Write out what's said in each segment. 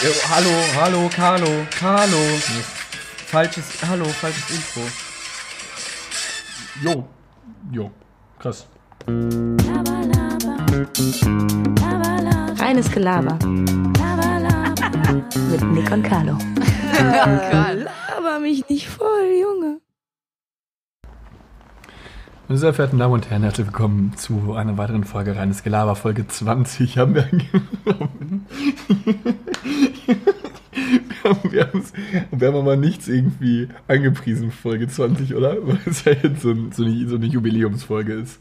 Äh, hallo, hallo, Carlo, Carlo. Falsches, hallo, falsches Intro. Jo. Jo. Krass. Reines Gelaber. Mit Nick und Carlo. Laber mich nicht voll, Junge. Meine sehr verehrten Damen und Herren, herzlich willkommen zu einer weiteren Folge Reines Gelaber, Folge 20 haben wir angenommen. wir, haben, wir, wir haben aber nichts irgendwie angepriesen, Folge 20, oder? Weil es ja jetzt so, ein, so, eine, so eine Jubiläumsfolge ist.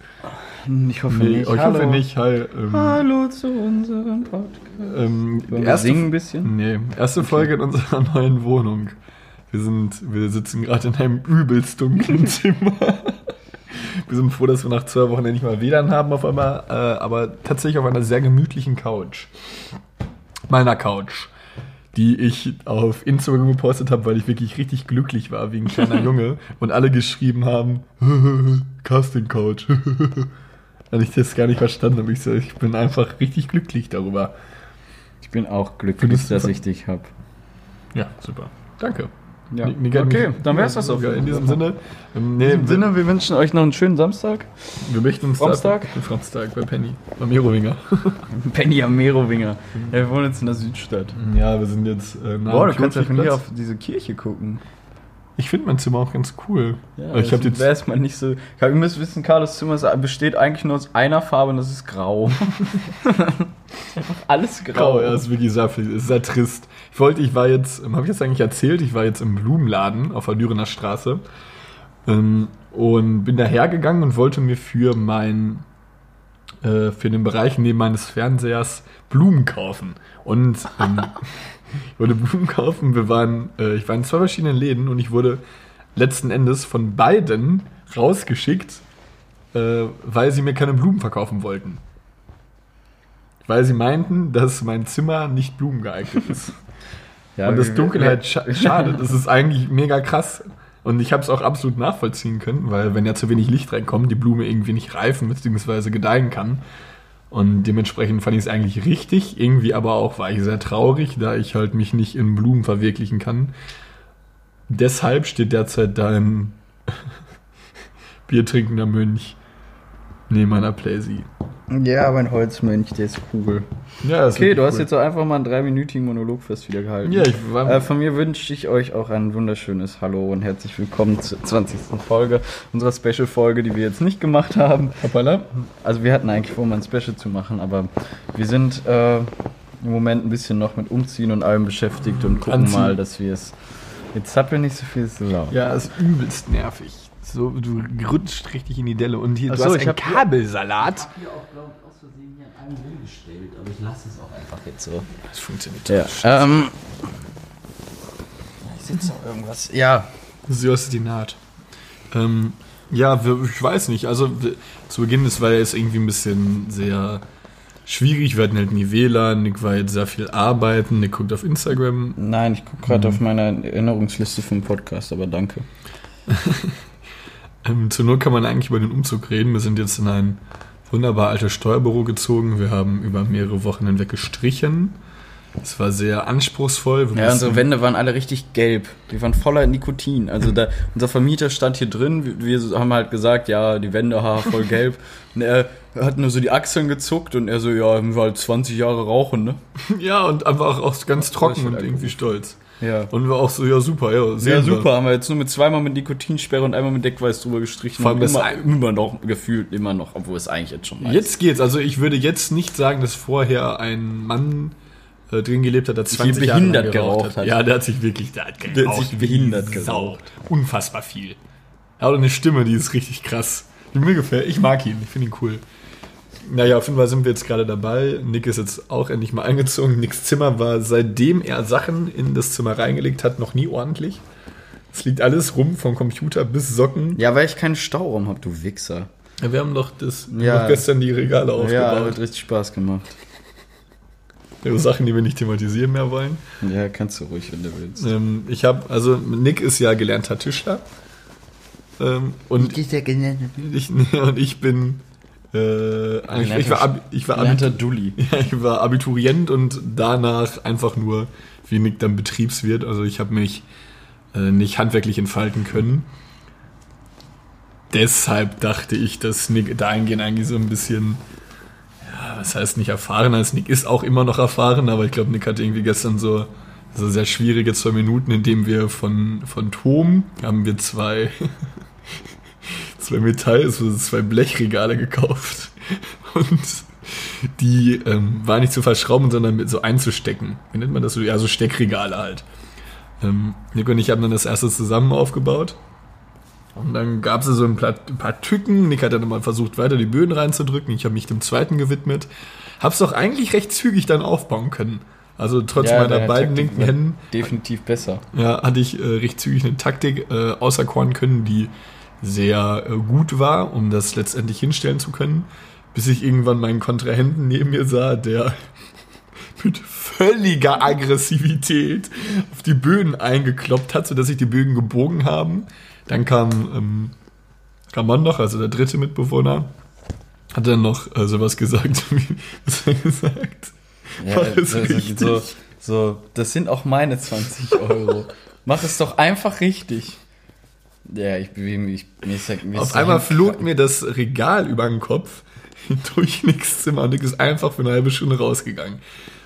Ich hoffe Nee, nicht. ich hallo. hoffe nicht. Hi, ähm, Hallo zu unserem Podcast. ähm, Wollen wir erste, singen ein bisschen? Nee, erste Folge in unserer neuen Wohnung. Wir sind, wir sitzen gerade in einem übelst dunklen Zimmer. Wir sind froh, dass wir nach zwei Wochen endlich mal WLAN haben auf einmal, äh, aber tatsächlich auf einer sehr gemütlichen Couch. Meiner Couch, die ich auf Instagram gepostet habe, weil ich wirklich richtig glücklich war wie ein kleiner Junge und alle geschrieben haben, Casting Couch. und ich das gar nicht verstanden habe. Ich, so, ich bin einfach richtig glücklich darüber. Ich bin auch glücklich, Findest dass ich dich hab. Ja, super. Danke. Ja. Hat okay, dann wär's das auch. In diesem Sinne. Ähm, In nee, diesem Sinne, wir wünschen euch noch einen schönen Samstag. wir möchten uns Samstag? Samstag bei Penny. Beim Merowinger. Penny am Merowinger. Ja, wir wohnen jetzt in der Südstadt. Ja, wir sind jetzt äh, nah Boah, am du kannst ja von hier auf diese Kirche gucken. Ich finde mein Zimmer auch ganz cool. Ja, ich habe jetzt. wäre es mal nicht so. Ihr müsst wissen, Carlos Zimmer besteht eigentlich nur aus einer Farbe und das ist grau. Alles grau. Grau, ja, ist wirklich sehr, ist sehr trist. Ich wollte, ich war jetzt, ähm, habe ich das eigentlich erzählt, ich war jetzt im Blumenladen auf der Dürener Straße ähm, und bin dahergegangen und wollte mir für mein, äh, für den Bereich neben meines Fernsehers Blumen kaufen. Und ähm, ich wollte Blumen kaufen, wir waren, äh, ich war in zwei verschiedenen Läden und ich wurde letzten Endes von beiden rausgeschickt, äh, weil sie mir keine Blumen verkaufen wollten. Weil sie meinten, dass mein Zimmer nicht blumengeeignet ist. Ja, und das Dunkelheit scha schade. Das ist eigentlich mega krass. Und ich habe es auch absolut nachvollziehen können, weil wenn ja zu wenig Licht reinkommt, die Blume irgendwie nicht reifen bzw. gedeihen kann. Und dementsprechend fand ich es eigentlich richtig. Irgendwie aber auch war ich sehr traurig, da ich halt mich nicht in Blumen verwirklichen kann. Deshalb steht derzeit da ein biertrinkender Mönch neben meiner Playsee. Ja, mein Holzmönch, der ist cool. Ja, das ist Okay, wirklich du hast cool. jetzt so einfach mal einen dreiminütigen Monolog fast wieder gehalten. Ja, ich war. Äh, von mir wünsche ich euch auch ein wunderschönes Hallo und herzlich willkommen zur 20. Folge unserer Special-Folge, die wir jetzt nicht gemacht haben. Hoppala. Also wir hatten eigentlich vor, mal ein Special zu machen, aber wir sind äh, im Moment ein bisschen noch mit Umziehen und allem beschäftigt und gucken Anziehen. mal, dass wir es... Jetzt zappeln nicht so viel, ist so laut. Ja, ist übelst nervig. So, du rutscht richtig in die Delle und hier, Ach du so, hast ich einen hab- Kabelsalat. hier auch, glaube ich, aus Versehen hier an einen Grill gestellt, aber ich lasse es auch einfach jetzt so. Das funktioniert. Ja, ähm... Ich sitze noch irgendwas. Ja, So ist die Naht. Ähm, ja, wir, ich weiß nicht. Also wir, zu Beginn, das war ja jetzt irgendwie ein bisschen sehr schwierig. Wir hatten halt nie WLAN. Nick war jetzt sehr viel arbeiten. Nick guckt auf Instagram. Nein, ich gucke gerade auf meiner Erinnerungsliste vom Podcast, aber danke. Ähm, zur Not kann man eigentlich über den Umzug reden. Wir sind jetzt in ein wunderbar altes Steuerbüro gezogen. Wir haben über mehrere Wochen hinweg gestrichen. Es war sehr anspruchsvoll. Wir Ja, unsere Wände waren alle richtig gelb. Die waren voller Nikotin. Also da, unser Vermieter stand hier drin. Wir, wir haben halt gesagt, ja, die Wände, ha, voll gelb. Und er hat nur so die Achseln gezuckt und er so, ja, wir halt 20 Jahre rauchen, ne? ja, und einfach auch ganz trocken und irgendwie stolz. Ja. Und wir auch so, ja, super, ja, sehen Ja, wir. super. Haben wir jetzt nur mit zweimal mit Nikotinsperre und einmal mit Deckweiß drüber gestrichen. Vor allem das immer, noch gefühlt, immer noch, obwohl es eigentlich jetzt schon weiß. Jetzt geht's. Also ich würde jetzt nicht sagen, dass vorher ein Mann äh, drin gelebt hat, der 20 Jahre behindert geraucht hat. Ja, der hat sich wirklich, der hat Der hat geraucht sich behindert geraucht. Unfassbar viel. Er hat eine Stimme, die ist richtig krass. Die mir gefällt. Ich mag ihn. Ich finde ihn cool. Naja, auf jeden Fall sind wir jetzt gerade dabei. Nick ist jetzt auch endlich mal eingezogen. Nicks Zimmer war, seitdem er Sachen in das Zimmer reingelegt hat, noch nie ordentlich. Es liegt alles rum, vom Computer bis Socken. Ja, weil ich keinen Stauraum habe, du Wichser. Ja, wir haben doch, das, Ja. doch gestern die Regale Ja, aufgebaut. hat richtig Spaß gemacht. Ja, Sachen, die wir nicht thematisieren mehr wollen. Ja, kannst du ruhig, wenn du willst. Ähm, ich habe, also Nick ist ja gelernter Tischler. Ähm, und, ich, und ich bin Äh, ich, ich, war, ich, war Abitur, ja, ich war Abiturient und danach einfach nur, wie Nick dann Betriebswirt. Also ich habe mich äh, nicht handwerklich entfalten können. Deshalb dachte ich, dass Nick dahingehend eigentlich so ein bisschen, ja, was heißt nicht erfahren als Nick ist auch immer noch erfahren, aber ich glaube, Nick hatte irgendwie gestern so, so sehr schwierige zwei Minuten, in dem wir von, von Tom haben wir zwei, zwei Metall, also zwei Blechregale gekauft und die ähm, war nicht zu verschrauben, sondern mit so einzustecken. Wie nennt man das so? Ja, so Steckregale halt. Ähm, Nick und ich haben dann das erste zusammen aufgebaut. Und dann gab es so ein paar, ein paar Tücken. Nick hat dann mal versucht, weiter die Böden reinzudrücken. Ich habe mich dem zweiten gewidmet. Hab's doch eigentlich recht zügig dann aufbauen können. Also trotz meiner deine beiden Taktik linken Händen Definitiv besser. ja, hatte ich äh, recht zügig eine Taktik äh, auserkoren können, die sehr äh, gut war, um das letztendlich hinstellen zu können, bis ich irgendwann meinen Kontrahenten neben mir sah, der mit völliger Aggressivität auf die Böden eingekloppt hat, sodass sich die Bögen gebogen haben. Dann kam ähm, Ramon noch, also der dritte Mitbewohner, hat dann noch äh, sowas gesagt, wie was er gesagt? Ja, das so, so, das sind auch meine 20 Euro. Mach es doch einfach richtig. Ja, ich bewege mich. Mir ist, mir ist Auf einmal flog mir das Regal über den Kopf durch Nicks Zimmer und Nick ist einfach für eine halbe Stunde rausgegangen.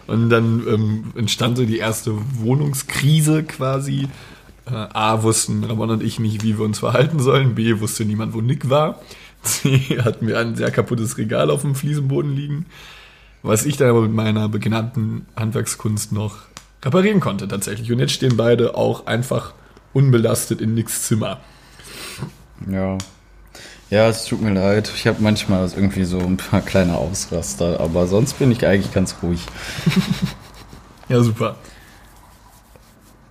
Und dann ähm, entstand so die erste Wohnungskrise quasi. Äh, A, wussten Ramon und ich nicht, wie wir uns verhalten sollen. B, wusste niemand, wo Nick war. C, hatten wir ein sehr kaputtes Regal auf dem Fliesenboden liegen. Was ich dann aber mit meiner bekannten Handwerkskunst noch reparieren konnte tatsächlich. Und jetzt stehen beide auch einfach unbelastet in Nicks Zimmer. Ja. Ja, es tut mir leid. Ich habe manchmal irgendwie so ein paar kleine Ausraster, aber sonst bin ich eigentlich ganz ruhig. Ja, super.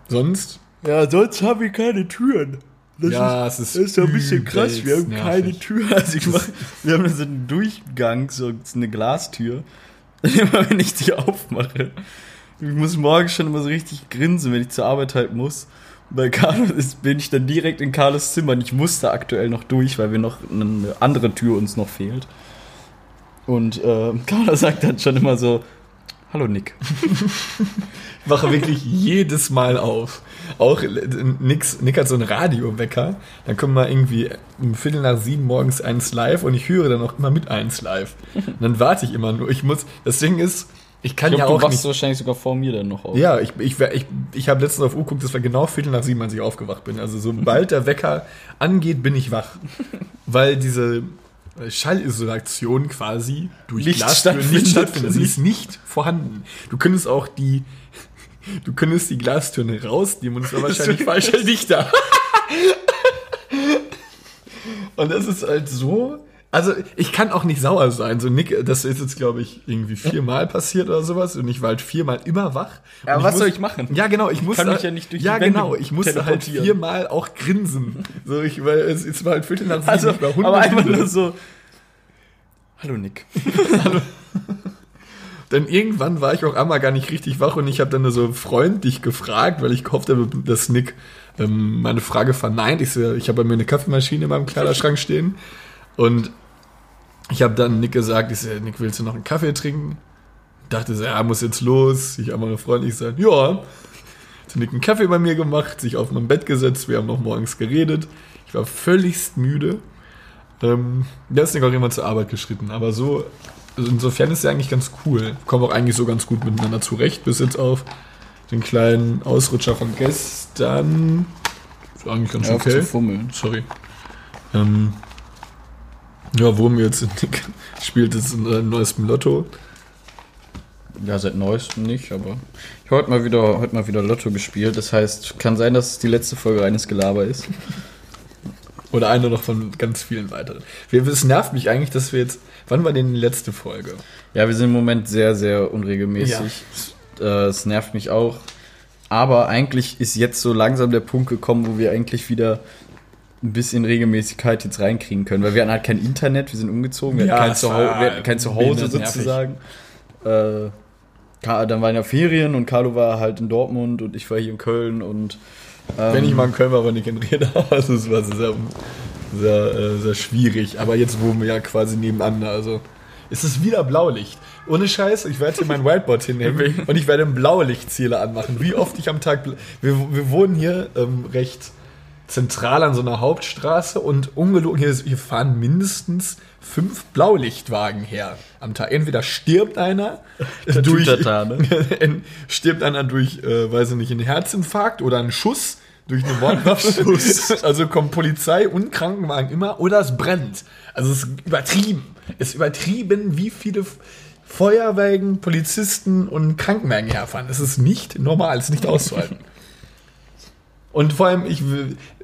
Sonst? Ja, sonst habe ich keine Türen. Das Ja, ist, es ist das ist ja ein bisschen krass. Wir haben übelst keine nervig. Tür. Also ich mach, wir haben so einen Durchgang, so eine Glastür. Immer wenn ich die aufmache. Ich muss morgens schon immer so richtig grinsen, wenn ich zur Arbeit halt muss. Bei Carlos ist, bin ich dann direkt in Carlos Zimmer und ich muss da aktuell noch durch, weil wir noch eine andere Tür uns noch fehlt. Und äh, Carlos sagt dann schon immer so, Hallo Nick. Ich wache wirklich jedes Mal auf. Auch äh, Nix, Nick hat so einen Radiowecker. Dann kommen mal irgendwie um Viertel nach sieben morgens eins live und ich höre dann auch immer mit eins live. Und dann warte ich immer nur. Ich muss, das Ding ist, ich kann Ich ja glaub, auch du wachst nicht. wahrscheinlich sogar vor mir dann noch auf. Ja, ich, ich, ich, ich habe letztens auf Uhr geguckt, das war genau Viertel nach sieben, als ich aufgewacht bin. Also sobald der Wecker angeht, bin ich wach. Weil diese Schallisolation quasi durch Nicht nicht stattfindet. stattfindet. Sie ist nicht vorhanden. Du könntest auch die, du könntest die Glastüren rausnehmen und es war wahrscheinlich falscher Dichter. Und das ist halt so. Also ich kann auch nicht sauer sein. So Nick, das ist jetzt glaube ich irgendwie viermal passiert oder sowas und ich war halt viermal immer wach. Ja, was muss- soll ich machen? Ja genau, ich musste mich halt- ja nicht durch die Ja Wände genau, ich musste halt viermal auch grinsen. So ich weil es, es war halt Viertel nach sieben, Also, ich war aber einfach nur so. Hallo Nick. Dann irgendwann war ich auch einmal gar nicht richtig wach und ich habe dann nur so freundlich gefragt, weil ich gehofft habe, dass Nick ähm, meine Frage verneint. Ich, so, ich habe bei mir eine Kaffeemaschine in meinem Kleiderschrank stehen und ich habe dann Nick gesagt, ich so, Nick, willst du noch einen Kaffee trinken? Dachte so, ja, muss jetzt los. Ich habe mal freundlich gesagt, ja. Hat Nick einen Kaffee bei mir gemacht, sich auf mein Bett gesetzt, wir haben noch morgens geredet. Ich war völligst müde. Ähm, da ist Nick auch immer zur Arbeit geschritten, aber so also insofern ist er eigentlich ganz cool. Kommen auch eigentlich so ganz gut miteinander zurecht, bis jetzt auf den kleinen Ausrutscher von gestern. Ist eigentlich ganz okay. zu fummeln. Sorry. Ähm, ja, wo mir jetzt Nick spielt jetzt ein äh, neues Lotto. Ja, seit neuestem nicht, aber ich habe heute mal wieder heute mal wieder Lotto gespielt. Das heißt, kann sein, dass es die letzte Folge eines Gelaber ist. Oder eine noch von ganz vielen weiteren. Es nervt mich eigentlich, dass wir jetzt. Wann war denn die letzte Folge? Ja, wir sind im Moment sehr, sehr unregelmäßig. Äh, Es nervt mich auch. Aber eigentlich ist jetzt so langsam der Punkt gekommen, wo wir eigentlich wieder ein bisschen Regelmäßigkeit jetzt reinkriegen können. Weil wir hatten halt kein Internet, wir sind umgezogen, wir, Ja, hatten, kein es Zuhau war wir hatten kein Zuhause sozusagen. Äh, dann waren ja Ferien und Carlo war halt in Dortmund und ich war hier in Köln und ähm, Wenn ich mal in Köln war, war Nick in Reda. Also es war sehr sehr, äh, sehr schwierig. Aber jetzt wohnen wir ja quasi nebeneinander. Also es ist wieder Blaulicht. Ohne Scheiß, ich werde hier mein Whiteboard hinnehmen und ich werde einen Blaulichtzähler anmachen. Wie oft ich am Tag. Wir, wir wohnen hier ähm, recht zentral an so einer Hauptstraße und ungelogen, hier, hier fahren mindestens fünf Blaulichtwagen her am Tag. Entweder stirbt einer durch, ne? stirbt einer durch, äh, weiß ich nicht, einen Herzinfarkt oder einen Schuss durch eine Mordwaffe. also kommt Polizei und Krankenwagen immer oder es brennt. Also es ist übertrieben. Es ist übertrieben, wie viele Feuerwagen, Polizisten und Krankenwagen herfahren. Es ist nicht normal, es ist nicht auszuhalten. Und vor allem, ich,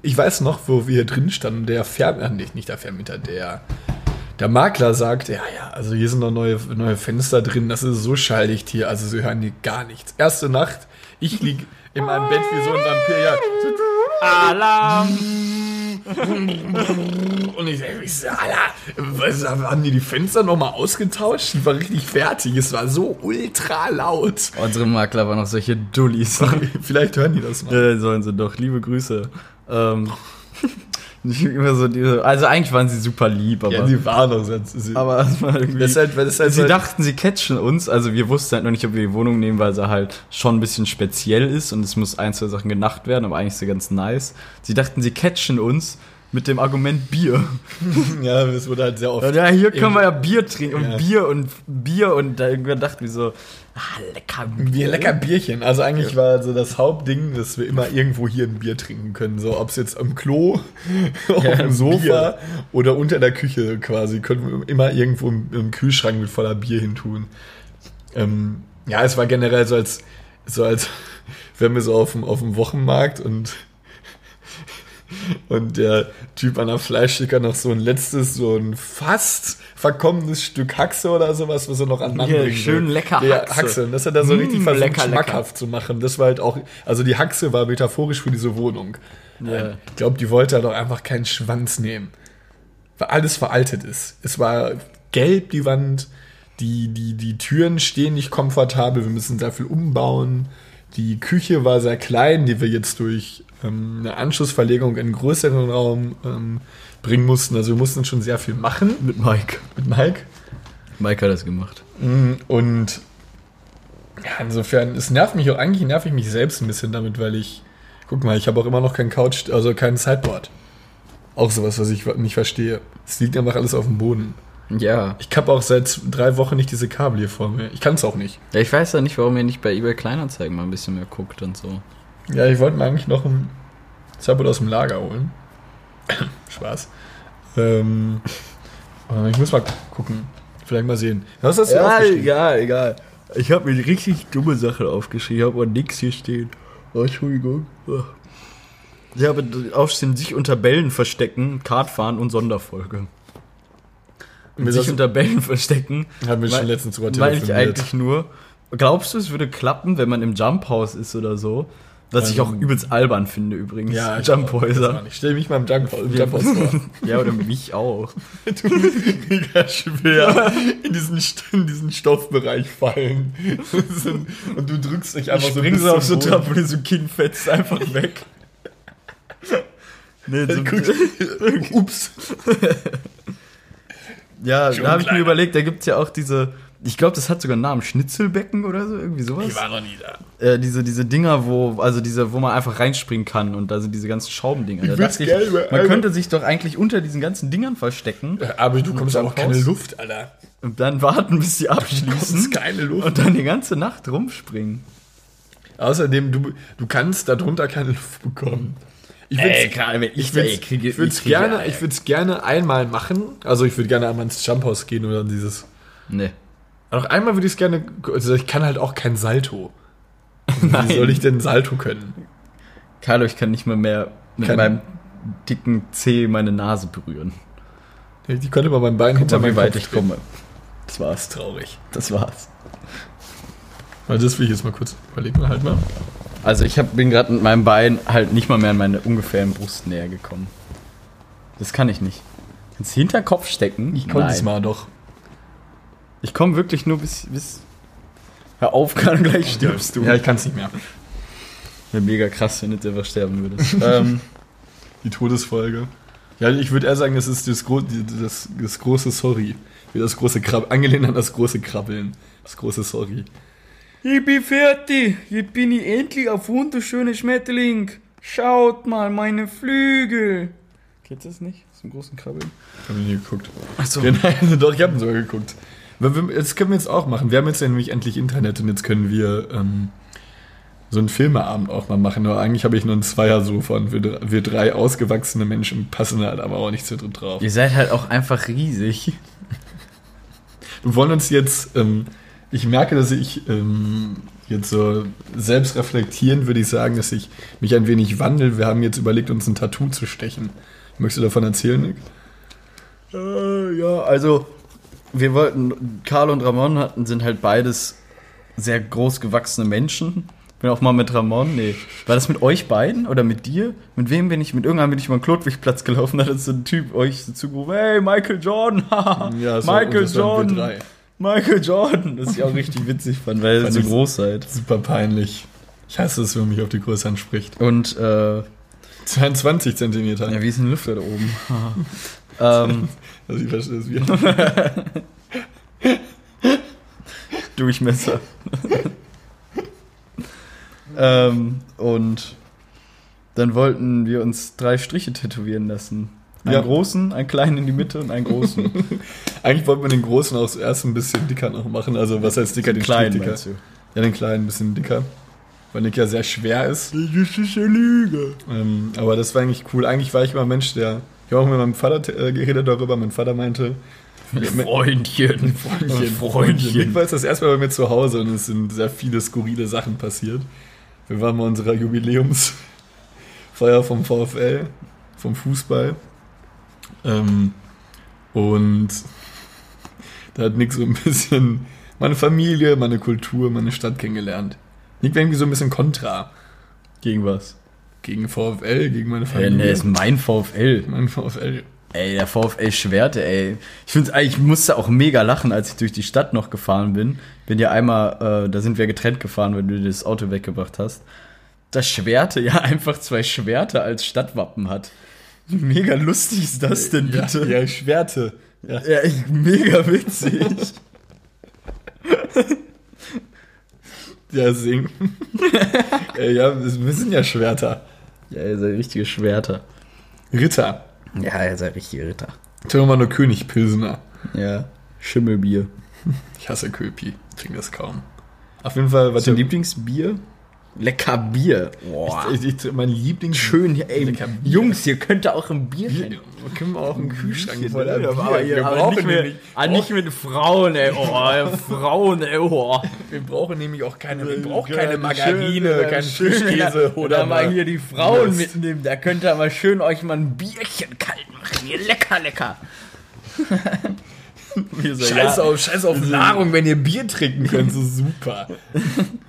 ich weiß noch, wo wir drin standen, der Vermieter, nicht, nicht der Vermieter, der, der Makler sagt, ja, ja, also hier sind noch neue, neue Fenster drin, das ist so schalldicht hier, also sie hören hier gar nichts. Erste Nacht, ich lieg in meinem Bett wie so ein Vampir, ja. Alarm! Und ich denke, ich so, Alter, was, haben die die Fenster nochmal ausgetauscht? Ich war richtig fertig, es war so ultra laut. Unsere Makler waren noch solche Dullis. Vielleicht hören die das mal. Ja, sollen sie doch. Liebe Grüße. Ähm, nicht immer so diese, also eigentlich waren sie super lieb, aber, Ja, die waren doch sonst. sie- aber es war irgendwie, das halt, das halt sie so- dachten, sie catchen uns. Also wir wussten halt noch nicht, ob wir die Wohnung nehmen, weil sie halt schon ein bisschen speziell ist und es muss ein, zwei Sachen genacht werden, aber eigentlich ist sie ganz nice. Sie dachten, sie catchen uns mit dem Argument Bier. ja, es wurde halt sehr oft. Ja, hier können wir ja Bier trinken Ja. und Bier und Bier und da irgendwann dachten wir so, ah, lecker Bier, lecker Bierchen. Also eigentlich war so das Hauptding, dass wir immer irgendwo hier ein Bier trinken können. So, ob es jetzt am Klo, auf Ja, dem Sofa Bier. oder unter der Küche quasi, können wir immer irgendwo im, im Kühlschrank mit voller Bier hin tun. Ähm, ja, es war generell so als, so als wären wir so auf dem, auf dem Wochenmarkt und und der Typ an der Fleischsticker noch so ein letztes, so ein fast verkommenes Stück Haxe oder sowas, was er noch an Mann Ja, bringen schön will. lecker ja, Haxe. Haxe. Und das hat er so Mm, richtig versucht, lecker, lecker. schmackhaft zu machen. Das war halt auch, also die Haxe war metaphorisch für diese Wohnung. Ja. Ich glaube, die wollte halt auch einfach keinen Schwanz nehmen. Weil alles veraltet ist. Es war gelb, die Wand. Die, die, die Türen stehen nicht komfortabel. Wir müssen sehr viel umbauen. Die Küche war sehr klein, die wir jetzt durch ähm, eine Anschlussverlegung in einen größeren Raum ähm, bringen mussten. Also wir mussten schon sehr viel machen mit Mike. mit Mike. Mike hat das gemacht. Mm, Und ja, insofern, es nervt mich auch, eigentlich nerv ich mich selbst ein bisschen damit, weil ich, guck mal, ich habe auch immer noch kein Couch, also kein Sideboard. Auch sowas, was ich nicht verstehe. Es liegt einfach alles auf dem Boden. Ja. Ich habe auch seit drei Wochen nicht diese Kabel hier vor mir. Ich kann es auch nicht. Ja, ich weiß ja nicht, warum ihr nicht bei eBay Kleinanzeigen mal ein bisschen mehr guckt und so. Ja, ich wollte mir eigentlich noch ein Sideboard aus dem Lager holen. Spaß. Ähm, aber ich muss mal gucken. Vielleicht mal sehen. Was hast du hier aufgeschrieben? egal, egal. Ich habe mir richtig dumme Sachen aufgeschrieben. Ich habe aber nichts hier stehen. Oh, Entschuldigung. Ich habe aufstehen, sich unter Bällen verstecken, Kart fahren und Sonderfolge. Mir sich das- unter Bällen verstecken. Haben wir schon letztens drüber Meine ich eigentlich nur. Glaubst du, es würde klappen, wenn man im Jump House ist oder so? Was ich auch Ähm, übelst albern finde übrigens. Ja, ich Jumphäuser. war nicht. Stell mich mal im Jump, Ja, Jump vor. ja, oder mich auch. Du bist mega schwer in diesen, in diesen Stoffbereich fallen. Und du drückst dich einfach so Springen bis sie auf so. Trampolin, so Kinn fetzt einfach weg. nee, so, Ups. ja, da habe ich mir überlegt, da gibt's ja auch diese, ich glaube, das hat sogar einen Namen, Schnitzelbecken oder so, irgendwie sowas. Ich war noch nie da. Äh, diese, diese Dinger, wo, also diese, wo man einfach reinspringen kann und da sind diese ganzen Schraubendinger. Da will's dachte gerne mal man einmal- könnte sich doch eigentlich unter diesen ganzen Dingern verstecken Aber du kommst Jump auch keine? Luft, Alter. und dann warten, bis sie Du abschließen kommst keine Luft. und dann die ganze Nacht rumspringen. Außerdem, du, du kannst darunter keine Luft bekommen. Ich würd's- Ey, gerade wenn ich ich da würde kriege- ich würd's kriege gerne, ich einmal machen. Also ich würde gerne einmal ins Jumphaus gehen oder dieses. Nee. Noch einmal würde ich es gerne. Also ich kann halt auch kein Salto. Wie soll ich denn Salto können? Carlo, ich kann nicht mal mehr mit Kann- meinem dicken Zeh meine Nase berühren. Ich könnte mal mein Bein hinter wie weit Kopf ich drehen. komme. Das war's. Traurig. Das war's. Weil das will ich jetzt mal kurz überlegen. Halt mal. Also ich hab, bin gerade mit meinem Bein halt nicht mal mehr an meine ungefähren Brustnähe gekommen. Das kann ich nicht. Ins Hinterkopf stecken? Ich konnte es mal doch. Ich komme wirklich nur bis, bis... Hör auf, kann gleich stirbst du. Ja, ich kann es nicht mehr. Wäre mega krass, wenn du jetzt einfach sterben würdest. ähm, Die Todesfolge. Ja, ich würde eher sagen, das ist das, gro das, das große Sorry. Wie das große Krabbeln. Angelehnt an das große Krabbeln. Das große Sorry. Ich bin fertig. Jetzt bin ich endlich auf wunderschöne Schmetterling. Schaut mal, meine Flügel. Kennst du das nicht? Zum großen Krabbeln? Hab ich nie geguckt. Achso. Ja, nein, doch, ich habe ihn sogar geguckt. Aber wir- Das können wir jetzt auch machen. Wir haben jetzt ja nämlich endlich Internet und jetzt können wir ähm, so einen Filmeabend auch mal machen. Nur eigentlich habe ich nur ein Zweiersofa und wir, wir drei ausgewachsene Menschen passen halt aber auch nicht so drin drauf. Ihr seid halt auch einfach riesig. Wir wollen uns jetzt, ähm, ich merke, dass ich ähm, jetzt so selbst reflektieren würde ich sagen, dass ich mich ein wenig wandel. Wir haben jetzt überlegt, uns ein Tattoo zu stechen. Möchtest du davon erzählen, Nick? Äh, ja, also wir wollten, Karl und Ramon hatten, sind halt beides sehr groß gewachsene Menschen. Bin auch mal mit Ramon, nee. War das mit euch beiden oder mit dir? Mit wem bin ich? Mit irgendeinem bin ich über den Klotwigplatz gelaufen, da hat so ein Typ euch so zugerufen, hey, Michael Jordan, es war- Michael Jordan. Michael Jordan. Das ist ja auch richtig witzig fand, weil ihr so ich- groß seid. Super peinlich. Ich hasse es, wenn man mich auf die Größe anspricht. Und, äh, 22 Zentimeter. ja, wie ist ein Lüfter da oben? ähm, Also ich verstehe es wieder. Durchmesser. ähm, und dann wollten wir uns drei Striche tätowieren lassen. Einen Ja. großen, einen kleinen in die Mitte und einen großen. Eigentlich wollte man den großen auch zuerst ein bisschen dicker noch machen. Also was heißt dicker? Den kleinen, Strich dicker. Ja, den kleinen ein bisschen dicker. Weil Nick ja sehr schwer ist. Das ist eine Lüge. Ähm, aber das war eigentlich cool. Eigentlich war ich immer ein Mensch, der. Ich habe auch mit meinem Vater äh, geredet darüber. Mein Vater meinte. Freundchen. Freundchen. Nick war jetzt das erste Mal bei mir zu Hause und es sind sehr viele skurrile Sachen passiert. Wir waren bei unserer Jubiläumsfeier vom VfL, vom Fußball. Ähm, und da hat Nick so ein bisschen meine Familie, meine Kultur, meine Stadt kennengelernt. Nick war irgendwie so ein bisschen kontra Gegen was? Gegen VfL, gegen meine Hey, Familie. nee, ist mein VfL. mein VfL. Ey, der VfL Schwerte, ey. Ich finde ich musste auch mega lachen, als ich durch die Stadt noch gefahren bin. Bin ja einmal, äh, da sind wir getrennt gefahren, weil du das Auto weggebracht hast. Das Schwerte ja einfach zwei Schwerter als Stadtwappen hat. Wie mega lustig ist das denn bitte? Ja, ja Schwerte. Ja. Ja, mega witzig. Ja, singen. äh, ja, wir sind ja Schwerter. Ja, ihr seid richtige Schwerter. Ritter. Ja, ihr seid richtige Ritter. Ich trinke mal nur König Pilsener. Ja, Schimmelbier. Ich hasse Köpi. Trinke das kaum. Auf jeden Fall, was ist dein Lieblingsbier? Lecker Bier. Boah. ich, ich, mein Lieblings Schön hier, ey. Lecker Bier. Jungs, ihr könnt da auch ein Bier Bier, können wir auch einen Kühlschrank voll Ja, Bier. aber, wir, aber brauchen nicht, mit, ah, nicht mit Frauen, ey. Oh, Frauen, ey. Oh. wir brauchen nämlich auch keine, wir brauchen keine Margarine, keinen Frischkäse oder mal hier die Frauen Wurst. mitnehmen. Da könnt ihr mal schön euch mal ein Bierchen kalt machen. Hier lecker, lecker. Scheiß ja. auf, scheiß auf Nahrung, wenn ihr Bier trinken könnt, so super.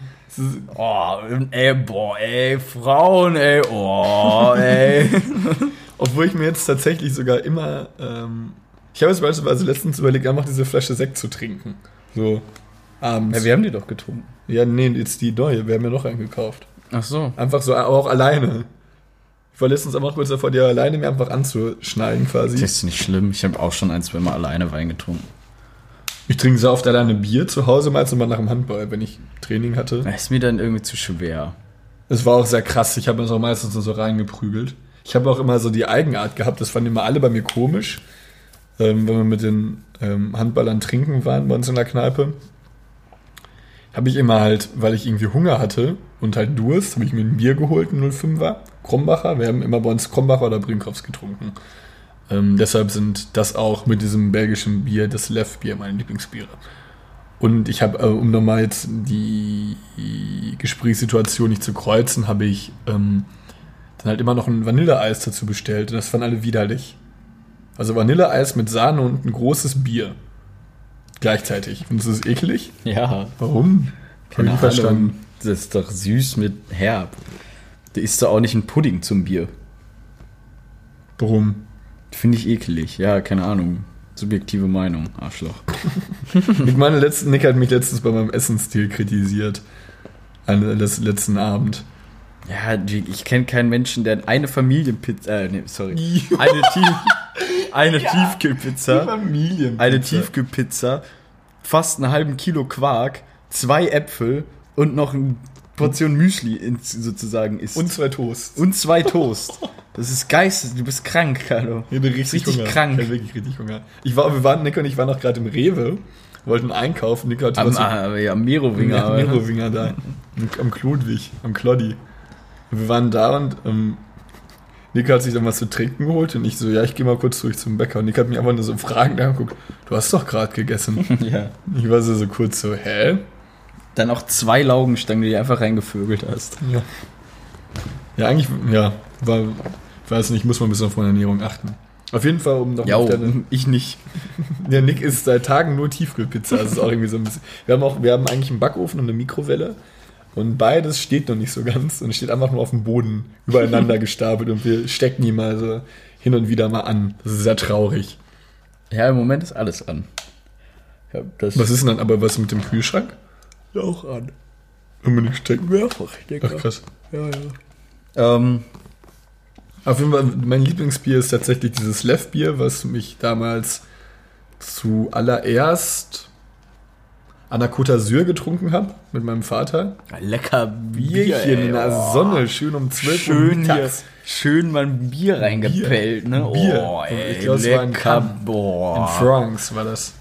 Oh, ey, boah, ey, Frauen, ey, oh, ey. Obwohl ich mir jetzt tatsächlich sogar immer, ähm, ich habe jetzt beispielsweise letztens überlegt, einfach diese Flasche Sekt zu trinken. So, abends. Ja, wir haben die doch getrunken. Ja, nee, jetzt die neue. Wir haben ja noch einen gekauft. Ach so. Einfach so, aber auch alleine. Ich war letztens einfach kurz davor, die alleine mir einfach anzuschneiden quasi. Das ist nicht schlimm. Ich habe auch schon ein, zwei Mal alleine Wein getrunken. Ich trinke so oft alleine Bier zu Hause, meistens immer nach dem Handball, wenn ich Training hatte. Das ist mir dann irgendwie zu schwer. Es war auch sehr krass. Ich habe mir das auch meistens so reingeprügelt. Ich habe auch immer so die Eigenart gehabt. Das fanden immer alle bei mir komisch. Ähm, wenn wir mit den ähm, Handballern trinken waren bei uns in der Kneipe. Habe ich immer halt, weil ich irgendwie Hunger hatte und halt Durst, habe ich mir ein Bier geholt, ein 05er, Krombacher. Wir haben immer bei uns Krombacher oder Brinkhoffs getrunken. Ähm, deshalb sind das auch mit diesem belgischen Bier, das Lev-Bier, meine Lieblingsbiere. Und ich habe, äh, um nochmal jetzt die Gesprächssituation nicht zu kreuzen, habe ich ähm, dann halt immer noch ein Vanilleeis dazu bestellt. Und das fanden alle widerlich. Also Vanilleeis mit Sahne und ein großes Bier. Gleichzeitig. Findest du das eklig? Ja. Warum? Ich nicht verstanden. Das ist doch süß mit herb. Da ist doch auch nicht ein Pudding zum Bier. Warum? Finde ich eklig. Ja, keine Ahnung. Subjektive Meinung. Arschloch. Ich meine, letzten, Nick hat mich letztens bei meinem Essensstil kritisiert. An, das letzten Abend. Ja, ich kenne keinen Menschen, der eine Familienpizza, äh, nee, sorry, eine, Tief, eine Tiefkühlpizza, Familien. eine Tiefkühlpizza, fast einen halben Kilo Quark, zwei Äpfel und noch eine Portion Müsli sozusagen isst. Und zwei Toast. und zwei Toast. Das ist geistes, du bist krank, Carlo. Ich hatte richtig, Richtig Hunger. krank. Ich hatte wirklich richtig Hunger. Ich war, wir waren, Nico und ich waren noch gerade im Rewe, wollten einkaufen. Nico hatte Am, was so- ah, ja, Merowinger. Ja, aber- Merowinger da. Am, am Klodwig, am Kloddi. Und wir waren da und ähm, Nico hat sich dann was zu trinken geholt und ich so, ja, ich gehe mal kurz durch zum Bäcker. Und Nico hat mich einfach nur so fragend angeguckt, du hast doch gerade gegessen. ja. ich war so, so kurz so, hä? Dann auch zwei Laugenstangen, die du einfach reingevögelt hast. Ja. Ja, eigentlich, ja, war, ich weiß nicht, ich muss mal ein bisschen auf meine Ernährung achten. Auf jeden Fall, um noch Ja, auf deine, ich nicht. Der Nick isst seit Tagen nur Tiefkühlpizza. Das ist auch irgendwie so ein bisschen. Wir haben auch, wir haben eigentlich einen Backofen und eine Mikrowelle. Und beides steht noch nicht so ganz und steht einfach nur auf dem Boden übereinander gestapelt und wir stecken die mal so hin und wieder mal an. Das ist sehr traurig. Ja, im Moment ist alles an. Ja, das Was ist denn dann aber was mit dem Kühlschrank? auch an. Unbedingt stecken. Mehrfach, ich Ach krass. Ja, ja. Ähm, Auf jeden Fall, mein Lieblingsbier ist tatsächlich dieses Lev-Bier, was mich damals zuallererst an der Côte d'Azur getrunken habe mit meinem Vater. lecker Bier, Bierchen ey, in der oh. Sonne, schön um 12 Uhr Schön hier, mittags. schön mal ein Bier reingepellt, ne? Bier. Oh, ey, Ich glaub, es war in Cannes. In. France war das.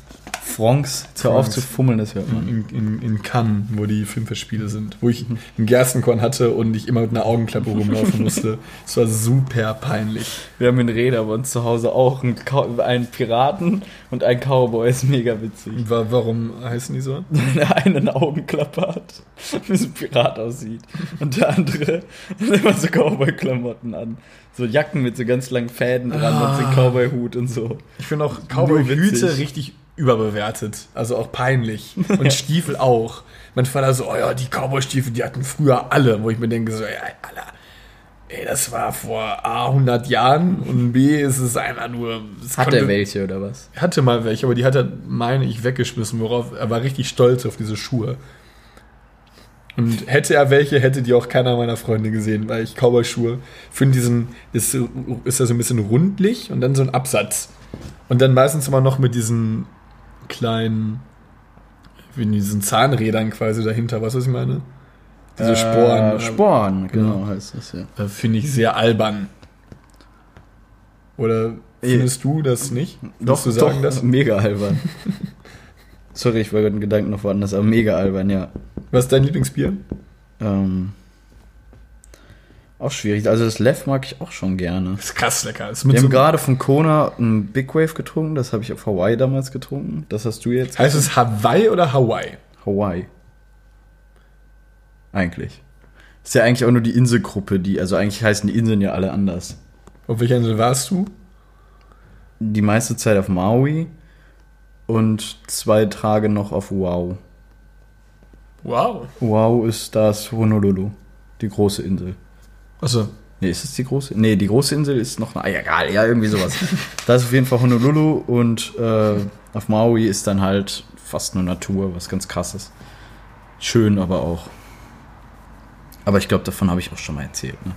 Francs, hör auf zu fummeln, das hört man. In, in, in Cannes, wo die Filmfestspiele sind. Wo ich einen Gerstenkorn hatte und ich immer mit einer Augenklappe rumlaufen musste. Es war super peinlich. Wir haben in Reda bei uns zu Hause auch einen, einen Piraten und einen Cowboy, ist mega witzig. Wa- Warum heißen die so? Der eine eine Augenklappe hat, wie so ein Pirat aussieht. Und der andere hat immer so Cowboy-Klamotten an. So Jacken mit so ganz langen Fäden dran und so ein Cowboy-Hut und so. Ich finde auch Cowboy-Hüte richtig überbewertet. Also auch peinlich. Und Stiefel auch. Mein Vater so, oh ja, die Cowboy-Stiefel, die hatten früher alle. Wo ich mir denke so, ja, Alter, ey, das war vor A 100 Jahren und B ist es einfach nur... es Hat konnte- er welche oder was? Er hatte mal welche, aber die hat er, meine ich, weggeschmissen, worauf er war richtig stolz auf diese Schuhe. Und hätte er welche, hätte die auch keiner meiner Freunde gesehen, weil ich Cowboy-Schuhe finde diesen, ist, ist ja so ein bisschen rundlich und dann so ein Absatz. Und dann meistens immer noch mit diesen kleinen, wie diesen Zahnrädern quasi dahinter, was was ich meine? Diese Sporen. Äh, Sporen, genau, Genau. heißt das ja. Äh, Finde ich sehr albern. Oder findest du das nicht? Würdest du sagen, das? mega albern. Sorry, ich war gerade in Gedanken noch woanders, aber mega albern, ja. Was ist dein Lieblingsbier? Ähm, auch schwierig. Also das Lev mag ich auch schon gerne. Das ist krass lecker. Das Wir mit haben so, gerade von Kona ein Big Wave getrunken. Das habe ich auf Hawaii damals getrunken. Das hast du jetzt. heißt es Hawaii oder Hawaii? Hawaii. Eigentlich. Ist ja eigentlich auch nur die Inselgruppe, die, also eigentlich heißen die Inseln ja alle anders. Auf welcher Insel warst du? Die meiste Zeit auf Maui und zwei Tage noch auf Oahu. Wow. Oahu ist das Honolulu, die große Insel. Achso. Nee, ist es die große? Nee, die große Insel ist noch. Ah, egal, ja, irgendwie sowas. da ist auf jeden Fall Honolulu und äh, auf Maui ist dann halt fast nur Natur, was ganz krass ist. Schön, aber auch. Aber ich glaube, davon habe ich auch schon mal erzählt. Ne?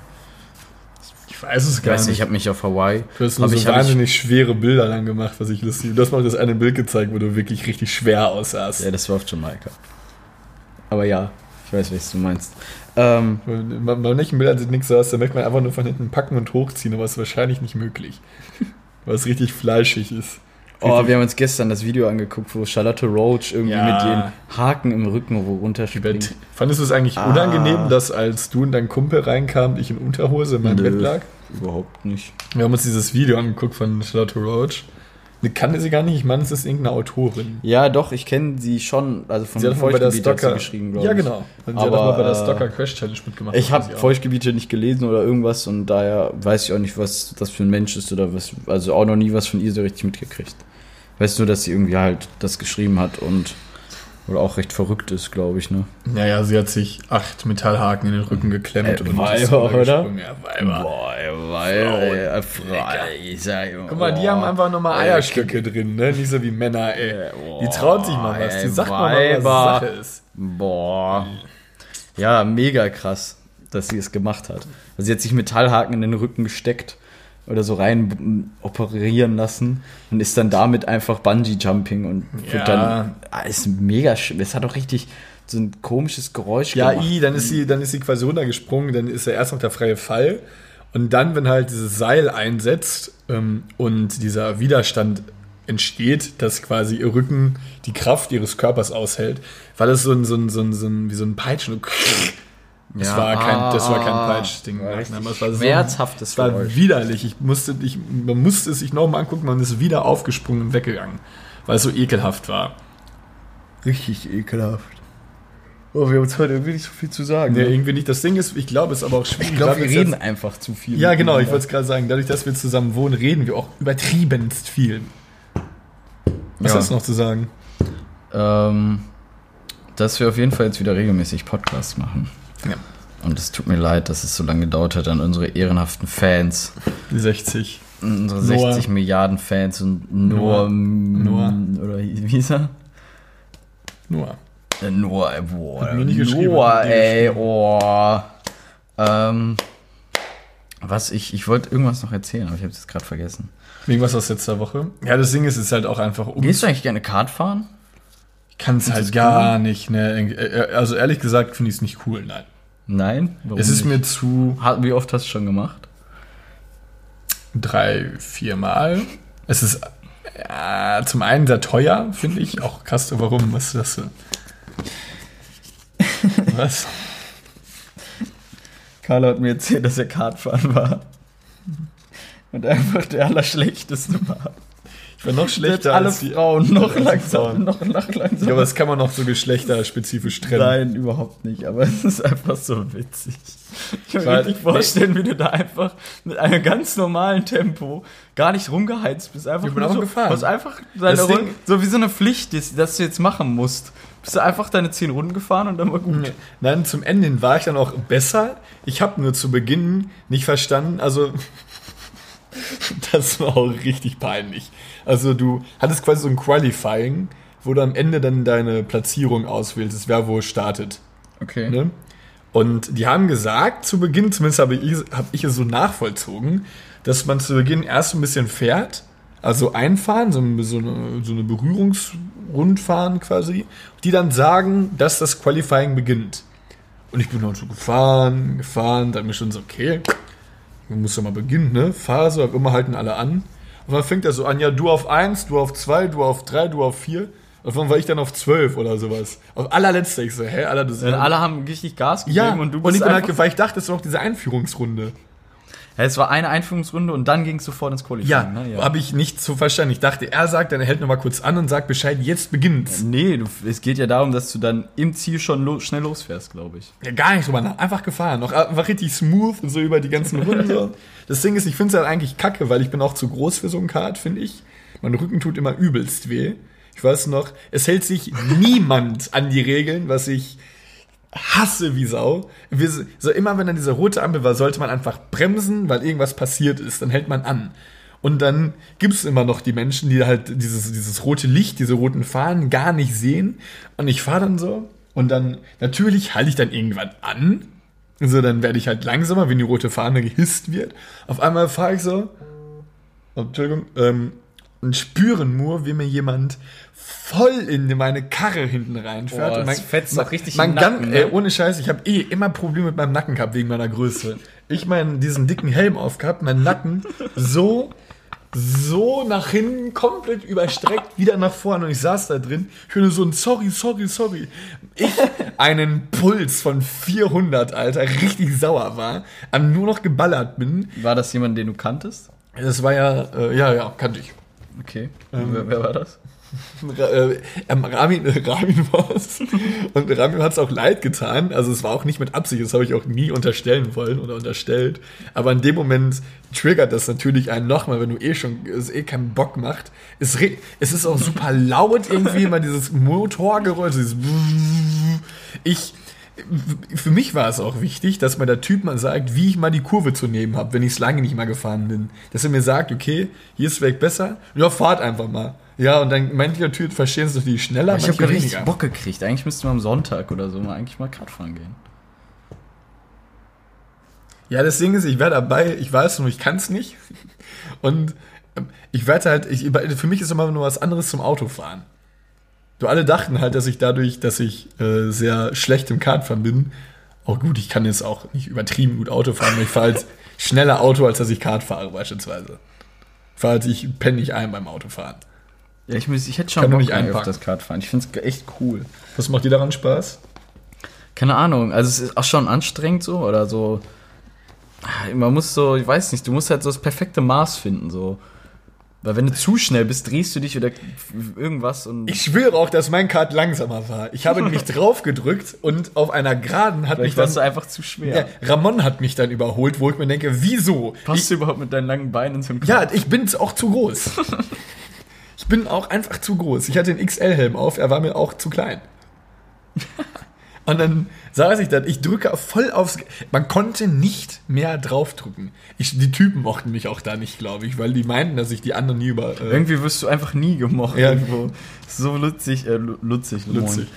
Ich weiß es Ich gar weiß nicht, ich habe mich auf Hawaii. Du hast nur so ich, hab ich, wahnsinnig schwere Bilder dann gemacht, was ich lustig Du hast mal das eine Bild gezeigt, wo du wirklich richtig schwer aussahst. ja, das war auf Jamaika. Aber ja, ich weiß, was du meinst. Ähm, Wenn man bei manchen Bildern sieht nichts so aus, da möchte man einfach nur von hinten packen und hochziehen, aber es ist wahrscheinlich nicht möglich. Weil es richtig fleischig ist. oh, wir haben uns gestern das Video angeguckt, wo Charlotte Roach irgendwie Ja. mit den Haken im Rücken wo runterspringt. Fandest du es eigentlich Ah. unangenehm, dass als du und dein Kumpel reinkamt, ich in Unterhose in meinem Nö. Bett lag? Überhaupt nicht. Wir haben uns dieses Video angeguckt von Charlotte Roach. Ich kannte sie gar nicht, ich meine, es ist irgendeine Autorin. Ja, doch, ich kenne sie schon, also von Sie hat bei der Feuchtgebiet hat sie Stalker geschrieben, glaube Ja, ich. genau. Und sie Aber, hat auch mal bei der äh, Stalker Crash Challenge mitgemacht. Ich habe. Feuchtgebiete nicht gelesen oder irgendwas und daher weiß ich auch nicht, was das für ein Mensch ist oder was, also auch noch nie was von ihr so richtig mitgekriegt. Weißt nur, dass sie irgendwie halt das geschrieben hat und oder auch recht verrückt ist, glaube ich, ne? Naja, sie hat sich acht Metallhaken in den Rücken geklemmt. Äh, und Weiber, oder? Ja, Weiber. Boah, Frauen. weil, Guck mal, die haben einfach nochmal Eierstöcke drin, ne? Nicht so wie Männer, ey. Die traut sich mal was. Die sagt mal, was Weiber. Sache ist. Boah. Ja, mega krass. dass sie es gemacht hat. Also sie hat sich Metallhaken in den Rücken gesteckt oder so rein operieren lassen und ist dann damit einfach Bungee-Jumping und Ja. dann, ah, ist mega schön. Es hat auch richtig so ein komisches Geräusch Ja, gemacht. i, dann ist sie, dann ist sie quasi runtergesprungen, dann ist ja erst noch der freie Fall. Und dann, wenn halt dieses Seil einsetzt ähm, und dieser Widerstand entsteht, dass quasi ihr Rücken die Kraft ihres Körpers aushält, war das so ein, so ein, so ein, so ein wie so ein Peitschen. Das Ja, war kein, das war kein ah, Peitschding. Aber es war so, schmerzhaftes war Geräusch. widerlich. Ich musste, ich, man musste es sich nochmal angucken, man ist wieder aufgesprungen und weggegangen, weil es so ekelhaft war. Richtig ekelhaft. Oh, wir haben uns heute irgendwie nicht so viel zu sagen. Nee, ne? irgendwie nicht. Das Ding ist, ich glaube, es ist aber auch schwierig. Ich glaube, wir reden dass- einfach zu viel. Ja, genau, ich wollte es gerade sagen. Dadurch, dass wir zusammen wohnen, reden wir auch übertriebenst viel. Was Ja. hast du noch zu sagen? Ähm, dass wir auf jeden Fall jetzt wieder regelmäßig Podcasts machen. Ja. Und es tut mir leid, dass es so lange gedauert hat an unsere ehrenhaften Fans. Die 60. Unsere Noah. 60 Milliarden Fans und Noah. Noah. Oder wie hieß er? Nur. Äh, Noah, ey, boah. Hat mir nicht geschrieben, Noah, ey, oh. Ähm, was ich, ich wollte irgendwas noch erzählen, aber ich habe es jetzt gerade vergessen. Irgendwas aus letzter Woche. Ja, das Ding ist, es ist halt auch einfach um. Gehst du eigentlich gerne Kart fahren? Kann es halt gar nicht, ne? Äh, Also ehrlich gesagt finde ich es nicht cool, nein. Nein? Warum es ist nicht? mir zu Wie oft hast du schon gemacht? drei, vier Mal. Es ist ja, zum einen sehr teuer, finde ich. Auch krass, warum? Was ist das? so? Was? Carlo hat mir erzählt, dass er Kartfahren war. Und einfach der Allerschlechteste war. Ich war noch schlechter alle als die Frauen noch langsam, noch, noch langsam. Ja, aber das kann man noch so geschlechterspezifisch trennen. Nein, überhaupt nicht. Aber es ist einfach so witzig. Ich kann mir richtig vorstellen, wie du da einfach mit einem ganz normalen Tempo gar nicht rumgeheizt bist. Einfach Ich bin nur auch so, gefahren. Du hast einfach deine Runden, so wie so eine Pflicht, dass du jetzt machen musst. Bist du einfach deine zehn Runden gefahren und dann war gut. Nein, zum Ende hin war ich dann auch besser. Ich habe nur zu Beginn nicht verstanden, also das war auch richtig peinlich. Also du hattest quasi so ein Qualifying, wo du am Ende dann deine Platzierung auswählst, wer wo startet. Okay. Ne? Und die haben gesagt, zu Beginn, zumindest habe ich, hab ich es so nachvollzogen, dass man zu Beginn erst ein bisschen fährt, also einfahren, so, eine- so eine, so eine Berührungsrundfahren quasi, die dann sagen, dass das Qualifying beginnt. Und ich bin dann so gefahren, gefahren, dann mir schon so, okay, man muss ja mal beginnen, ne? So, immer halten alle an. Und dann fängt er so an, ja, du auf 1, du auf 2, du auf 3, du auf 4. Und dann war ich dann auf 12 oder sowas. Auf allerletzter, ich so, hä, Alter, das Denn alle haben richtig Gas gegeben ja, und und, du ich bist bin halt, einfach, ge- weil ich dachte, es war auch diese Einführungsrunde. Ja, Es war eine Einführungsrunde und dann ging es sofort ins Qualifying. Ja, ne? habe ich nicht so verstanden. Ich dachte, er sagt, dann er hält noch mal kurz an und sagt Bescheid, jetzt beginnt's. Nee, du, es geht ja darum, dass du dann im Ziel schon lo schnell losfährst, glaube ich. Ja, gar nicht drüber nach, einfach gefahren. Noch einfach richtig smooth und so über die ganzen Runden. So. Das Ding ist, ich finde es halt eigentlich kacke, weil ich bin auch zu groß für so ein Kart, finde ich. Mein Rücken tut immer übelst weh. Ich weiß noch, es hält sich niemand an die Regeln, was ich hasse wie Sau. Wir, so immer wenn dann diese rote Ampel war, sollte man einfach bremsen, weil irgendwas passiert ist. Dann hält man an. Und dann gibt es immer noch die Menschen, die halt dieses, dieses rote Licht, diese roten Fahnen gar nicht sehen. Und ich fahre dann so. Und dann, natürlich halte ich dann irgendwann an. So, dann werde ich halt langsamer, wenn die rote Fahne gehisst wird. Auf einmal fahre ich so. Entschuldigung. Ähm, und spüre nur, wie mir jemand voll in meine Karre hinten reinfährt. Boah, und das fetzt doch richtig mein Nacken, Gan- ne? ey, ohne Scheiß, ich habe eh immer Probleme mit meinem Nacken gehabt wegen meiner Größe. Ich meinen diesen dicken Helm aufgehabt, mein Nacken so so nach hinten komplett überstreckt, wieder nach vorne und ich saß da drin. Ich höre so ein sorry, sorry, sorry. Ich einen Puls von 400, Alter, richtig sauer war, am nur noch geballert bin. War das jemand, den du kanntest? Das war ja, äh, ja, ja, kannte ich. Okay. wer, wer war das? Ra äh, ähm, Ramin, äh, Ramin war es. Und Ramin hat es auch leid getan. Also es war auch nicht mit Absicht, das habe ich auch nie unterstellen wollen oder unterstellt. Aber in dem Moment triggert das natürlich einen nochmal, wenn du eh schon es eh keinen Bock macht. Es, es ist auch super laut irgendwie, immer dieses Motorgeräusch, dieses Ich, für mich war es auch wichtig, dass mir der Typ mal sagt, wie ich mal die Kurve zu nehmen habe, wenn ich es lange nicht mal gefahren bin. Dass er mir sagt, okay, hier ist weg besser, ja, fahrt einfach mal. Ja, und dann manche Typen verstehen es natürlich schneller, Ich habe richtig weniger. Bock gekriegt. Eigentlich müssten wir am Sonntag oder so mal eigentlich mal Kart fahren gehen. Ja, das Ding ist, ich wäre dabei, ich weiß nur, ich kann es nicht. Und ähm, ich werde halt, ich, für mich ist immer nur was anderes zum Autofahren. Du alle dachten halt, dass ich dadurch, dass ich äh, sehr schlecht im Kartfahren bin, auch gut, ich kann jetzt auch nicht übertrieben gut Auto fahren, aber ich fahre halt schneller Auto, als dass ich Kart fahre, beispielsweise. Ich fahre halt, ich penne nicht ein beim Autofahren. Ja, ich, muss, ich hätte schon Kann Bock nicht auf das Kartfahren. Ich finde es echt cool. Was macht dir daran Spaß? Keine Ahnung, also es ist auch schon anstrengend so oder so. Ah, Man muss so, ich weiß nicht, du musst halt so das perfekte Maß finden, so. Weil wenn du zu schnell bist, drehst du dich oder irgendwas und Ich schwöre auch, dass mein Kart langsamer war. Ich habe nämlich drauf gedrückt und auf einer Geraden hat mich vielleicht warst du dann. einfach zu schwer. Ja, Ramon hat mich dann überholt, wo ich mir denke, wieso? Passt du überhaupt mit deinen langen Beinen in so einen Ja, ich bin auch zu groß. ich bin auch einfach zu groß. Ich hatte den XL-Helm auf, er war mir auch zu klein. Und dann saß ich da, ich drücke voll aufs. Man konnte nicht mehr draufdrücken. Ich, die Typen mochten mich auch da nicht, glaube ich, weil die meinten, dass ich die anderen nie über. Äh, Irgendwie wirst du einfach nie gemocht. Ja. Irgendwo. So lutzig, äh, lu- lutzig, Lutzig.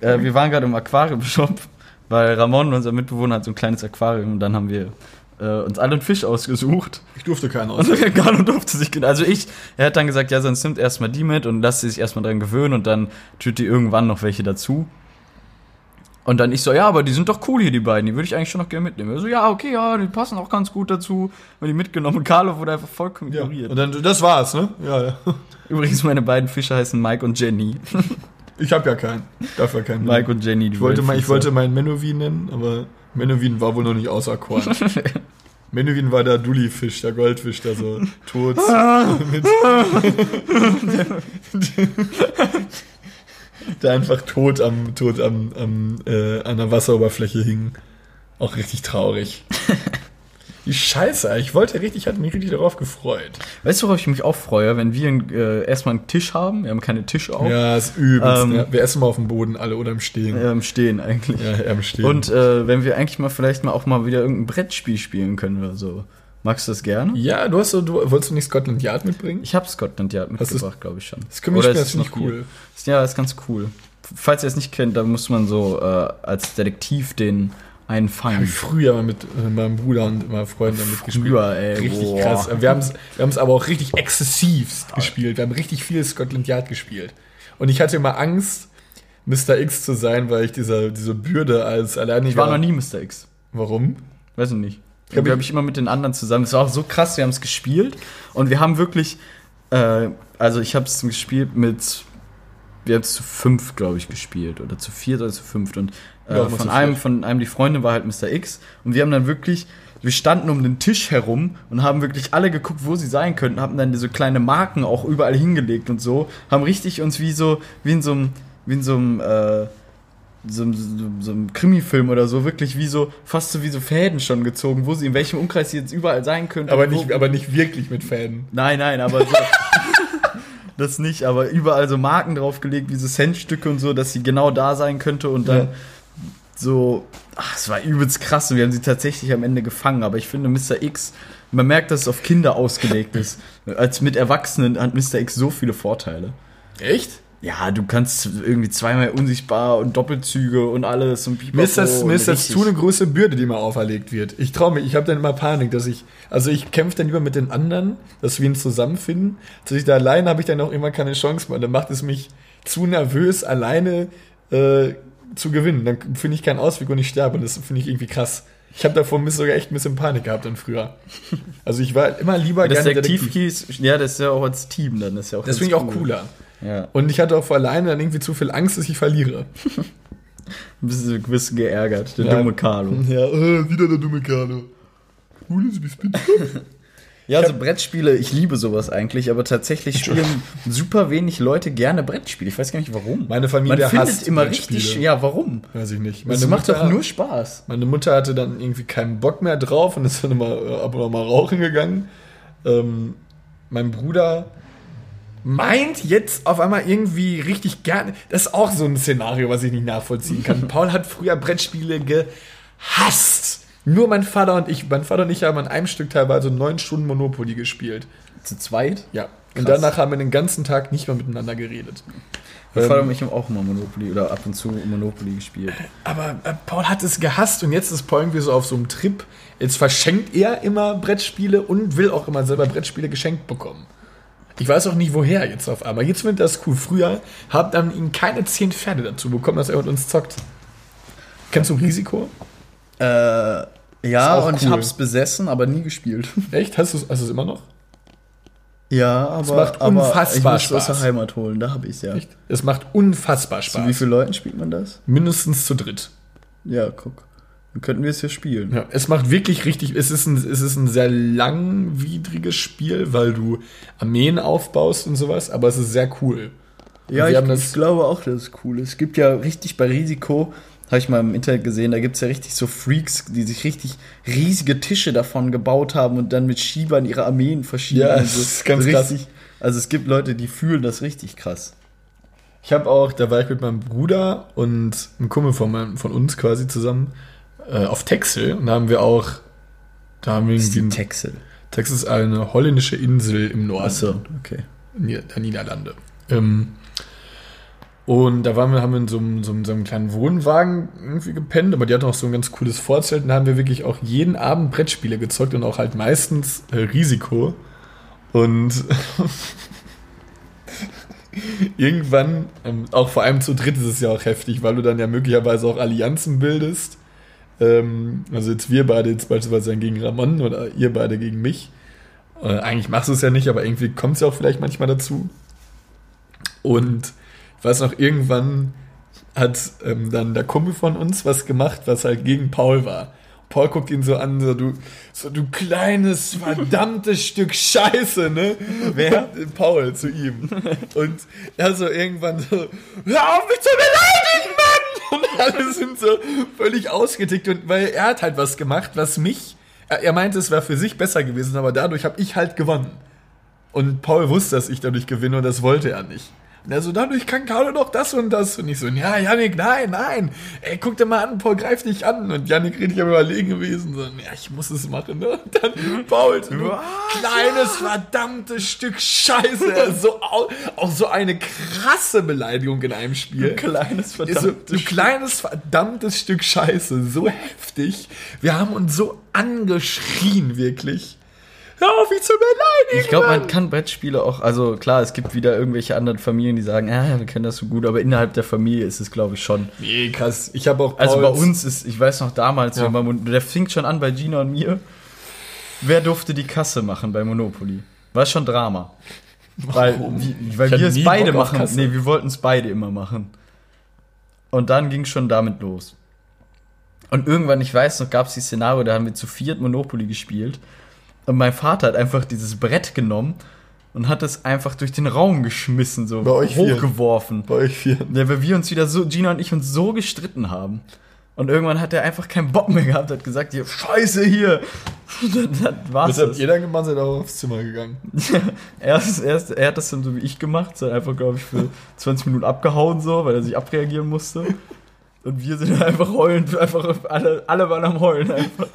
Äh, wir waren gerade im Aquarium-Shop, weil Ramon, unser Mitbewohner, hat so ein kleines Aquarium und dann haben wir äh, uns alle einen Fisch ausgesucht. ich durfte keinen aus. Und durfte sich, gen- also ich, er hat dann gesagt, ja, sonst nimmt erstmal die mit und lasst sie sich erstmal dran gewöhnen und dann tut die irgendwann noch welche dazu. Und dann ich so, ja, aber die sind doch cool hier, die beiden, die würde ich eigentlich schon noch gerne mitnehmen. Er so, ja, okay, ja, die passen auch ganz gut dazu. Und die mitgenommen und Carlo wurde einfach vollkommen Ja. ignoriert. Und dann, das war's, ne? Ja, ja. Übrigens, meine beiden Fische heißen Mike und Jenny. Ich habe ja keinen. Dafür keinen. Mike und Jenny, die ich wollte, mal, ich wollte meinen Menowin nennen, aber Menowin war wohl noch nicht auserkoren. Menowin war der Dulli-Fisch, der Goldfisch, der so tot. Der einfach tot am, tot am, am äh, an der Wasseroberfläche hing. Auch richtig traurig. Die Scheiße, ich wollte richtig, hatte mich richtig darauf gefreut. Weißt du, worauf ich mich auch freue, wenn wir äh, erstmal einen Tisch haben? Wir haben keine Tische auf. Ja, ist übelst. Ähm, ja. Wir essen mal auf dem Boden alle oder im Stehen. Ja, Im Stehen eigentlich. Ja, im Stehen. Und äh, wenn wir eigentlich mal vielleicht mal auch mal wieder irgendein Brettspiel spielen können oder so. Magst du das gerne? ja, du hast so, du wolltest du nicht Scotland Yard mitbringen? Ich habe Scotland Yard mitgebracht, glaube ich schon. Das können wir spielen, ist das hier? cool. Ist- Ja, ist ganz cool. Falls ihr es nicht kennt, dann muss man so äh, als Detektiv den einen Hab fangen. ich früher mal mit äh, meinem Bruder und meinen Freunden damit gespielt. Früher, ey. Richtig boah. krass. Wir haben es wir haben's aber auch richtig exzessivst gespielt. Wir haben richtig viel Scotland Yard gespielt. Und ich hatte immer Angst, Mr. X zu sein, weil ich diese, diese Bürde als alleiniger... Ich war noch nie Mr. X. Warum? Weiß ich nicht. Irgendwie ich- habe ich immer mit den anderen zusammen. Es war auch so krass, wir haben es gespielt und wir haben wirklich, äh, also ich habe es gespielt mit, wir haben es zu fünf, glaube ich, gespielt oder zu viert oder zu fünft und äh, Ja, von einem, von einem die Freundin war halt Mr. X und wir haben dann wirklich, wir standen um den Tisch herum und haben wirklich alle geguckt, wo sie sein könnten, haben dann diese kleine Marken auch überall hingelegt und so, haben richtig uns wie so, wie in so einem, wie in so einem, äh, so, so, so einem Krimi-Film oder so, wirklich wie so, fast so wie so Fäden schon gezogen, wo sie, in welchem Umkreis sie jetzt überall sein könnten. Aber nicht, aber nicht wirklich mit Fäden. Nein, nein, aber so. das nicht, aber überall so Marken draufgelegt, wie so Centstücke und so, dass sie genau da sein könnte und dann Ja. so, ach, es war übelst krass und wir haben sie tatsächlich am Ende gefangen, aber ich finde Mr. X, man merkt, dass es auf Kinder ausgelegt ist. Als mit Erwachsenen hat Mr. X so viele Vorteile. Echt? Ja, du kannst irgendwie zweimal unsichtbar und Doppelzüge und alles und Mir ist das, mir ist das zu eine große Bürde, die mir auferlegt wird. Ich traue mich, ich habe dann immer Panik, dass ich, also ich kämpfe dann lieber mit den anderen, dass wir ihn zusammenfinden. Dass ich da alleine habe ich dann auch immer keine Chance mehr. Dann macht es mich zu nervös, alleine äh, zu gewinnen. Dann finde ich keinen Ausweg und ich sterbe. Und das finde ich irgendwie krass. Ich habe davor sogar echt ein bisschen Panik gehabt dann früher. Also ich war immer lieber Das gerne Detektiv-Keys, ja, das ist ja auch als Team dann. Das ist ja auch Das finde ich auch cool. cooler. Ja, Und ich hatte auch vor alleine dann irgendwie zu viel Angst, dass ich verliere. ein bisschen, ein bisschen geärgert, der Ja. dumme Carlo. Ja, äh, wieder der dumme Carlo. Ja, also Brettspiele, ich liebe sowas eigentlich, aber tatsächlich spielen super wenig Leute gerne Brettspiele. Ich weiß gar nicht warum. Meine Familie Man findet hasst immer Brettspiele. richtig, ja, warum? Weiß ich nicht. Das macht doch nur Spaß. Meine Mutter hatte dann irgendwie keinen Bock mehr drauf und ist dann immer äh, ab und an mal rauchen gegangen. Ähm, mein Bruder meint jetzt auf einmal irgendwie richtig gerne. Das ist auch so ein Szenario, was ich nicht nachvollziehen kann. Paul hat früher Brettspiele gehasst. Nur mein Vater und ich, mein Vater und ich haben an einem Stück teilweise neun Stunden Monopoly gespielt. Zu zweit? Ja. Und Krass. danach haben wir den ganzen Tag nicht mehr miteinander geredet. Mein Ähm, Vater und ich haben auch immer Monopoly oder ab und zu Monopoly gespielt. Aber äh, Paul hat es gehasst und jetzt ist Paul irgendwie so auf so einem Trip. Jetzt verschenkt er immer Brettspiele und will auch immer selber Brettspiele geschenkt bekommen. Ich weiß auch nicht, woher jetzt auf einmal. Jetzt findet das cool. Früher hat dann ihn keine zehn Pferde dazu bekommen, dass er mit uns zockt. Kennst du Risiko? Äh, ja, und ich cool. hab's besessen, aber nie gespielt. Echt? Hast du es immer noch? Ja, aber, macht aber unfassbar ich muss aus Spaß. der Heimat holen, da habe ich's ja. Echt? Es macht unfassbar Zu Spaß. wie vielen Leuten spielt man das? Mindestens zu dritt. Ja, guck. Dann könnten wir es hier spielen. Ja, es macht wirklich richtig, es ist, ein, es ist ein sehr langwidriges Spiel, weil du Armeen aufbaust und sowas, aber es ist sehr cool. Ja, ich, ich glaube auch, das ist cool. Es gibt ja richtig bei Risiko, habe ich mal im Internet gesehen, da gibt's ja richtig so Freaks, die sich richtig riesige Tische davon gebaut haben und dann mit Schiebern ihre Armeen verschieben. Ja, das ist ganz so krass. richtig, Also es gibt Leute, die fühlen das richtig krass. Ich habe auch, da war ich mit meinem Bruder und einem Kumpel von, meinem, von uns quasi zusammen äh, auf Texel und da haben wir auch, da haben wir Das ist irgendwie, die Texel. Texel ist eine holländische Insel im Norden. Achso, okay. Der Niederlande. Ähm, und da waren wir, haben wir in so einem, so, einem, so einem kleinen Wohnwagen irgendwie gepennt, aber die hatten auch so ein ganz cooles Vorzelt und da haben wir wirklich auch jeden Abend Brettspiele gezockt und auch halt meistens äh, Risiko. Und irgendwann, ähm, auch vor allem zu dritt ist es ja auch heftig, weil du dann ja möglicherweise auch Allianzen bildest. Ähm, also jetzt wir beide jetzt beispielsweise gegen Ramon oder ihr beide gegen mich. Äh, eigentlich machst du es ja nicht, aber irgendwie kommt es ja auch vielleicht manchmal dazu. Und ich weiß noch, irgendwann hat ähm, dann der Kumpel von uns was gemacht, was halt gegen Paul war. Paul guckt ihn so an, so du, so du kleines, verdammtes Stück Scheiße, ne? Wer? Paul zu ihm. Und er so irgendwann so, hör auf mich zu beleidigen, Mann! Und alle sind so völlig ausgetickt und weil er hat halt was gemacht, was mich, er, er meinte, es wäre für sich besser gewesen, aber dadurch habe ich halt gewonnen. Und Paul wusste, dass ich dadurch gewinne und das wollte er nicht. Und er so, dadurch kann Carlo doch das und das. Und ich so, ja, Janik, nein, nein. Ey, guck dir mal an, Paul greift dich an. Und Janik richtig am überlegen gewesen. So, ja, ich muss es machen. Ne? Und dann Paul, du kleines, verdammtes Stück Scheiße. So, au- auch so eine krasse Beleidigung in einem Spiel. Kleines Ist so, du kleines, verdammtes Stück Scheiße. So heftig. Wir haben uns so angeschrien, wirklich. Hör auf, mich zu beleidigen. Ich glaube, man kann Brettspiele auch, also klar, es gibt wieder irgendwelche anderen Familien, die sagen, ah, wir kennen das so gut, aber innerhalb der Familie ist es, glaube ich, schon. Nee, krass. Ich habe auch Also bei Pauls- uns ist, ich weiß noch damals, Ja. Mon- der fing schon an bei Gina und mir. Wer durfte die Kasse machen bei Monopoly? War schon Drama. Weil, Warum? weil hatte wir es beide Bock machen. Nee, wir wollten es beide immer machen. Und dann ging schon damit los. Und irgendwann, ich weiß noch, gab es die Szenario, da haben wir zu viert Monopoly gespielt. Und mein Vater hat einfach dieses Brett genommen und hat es einfach durch den Raum geschmissen, so Bei euch vier? hochgeworfen. bei euch vier. Ja, weil wir uns wieder so, Gina und ich uns so gestritten haben. Und irgendwann hat er einfach keinen Bock mehr gehabt, hat gesagt, hier, Scheiße hier. dann war's Was habt das. ihr dann gemacht? Seid auch aufs Zimmer gegangen. er, ist, er, ist, er hat das dann so wie ich gemacht, so einfach, glaube ich, für 20 Minuten abgehauen, so, weil er sich abreagieren musste. Und wir sind einfach heulend, einfach alle, alle waren am Heulen einfach.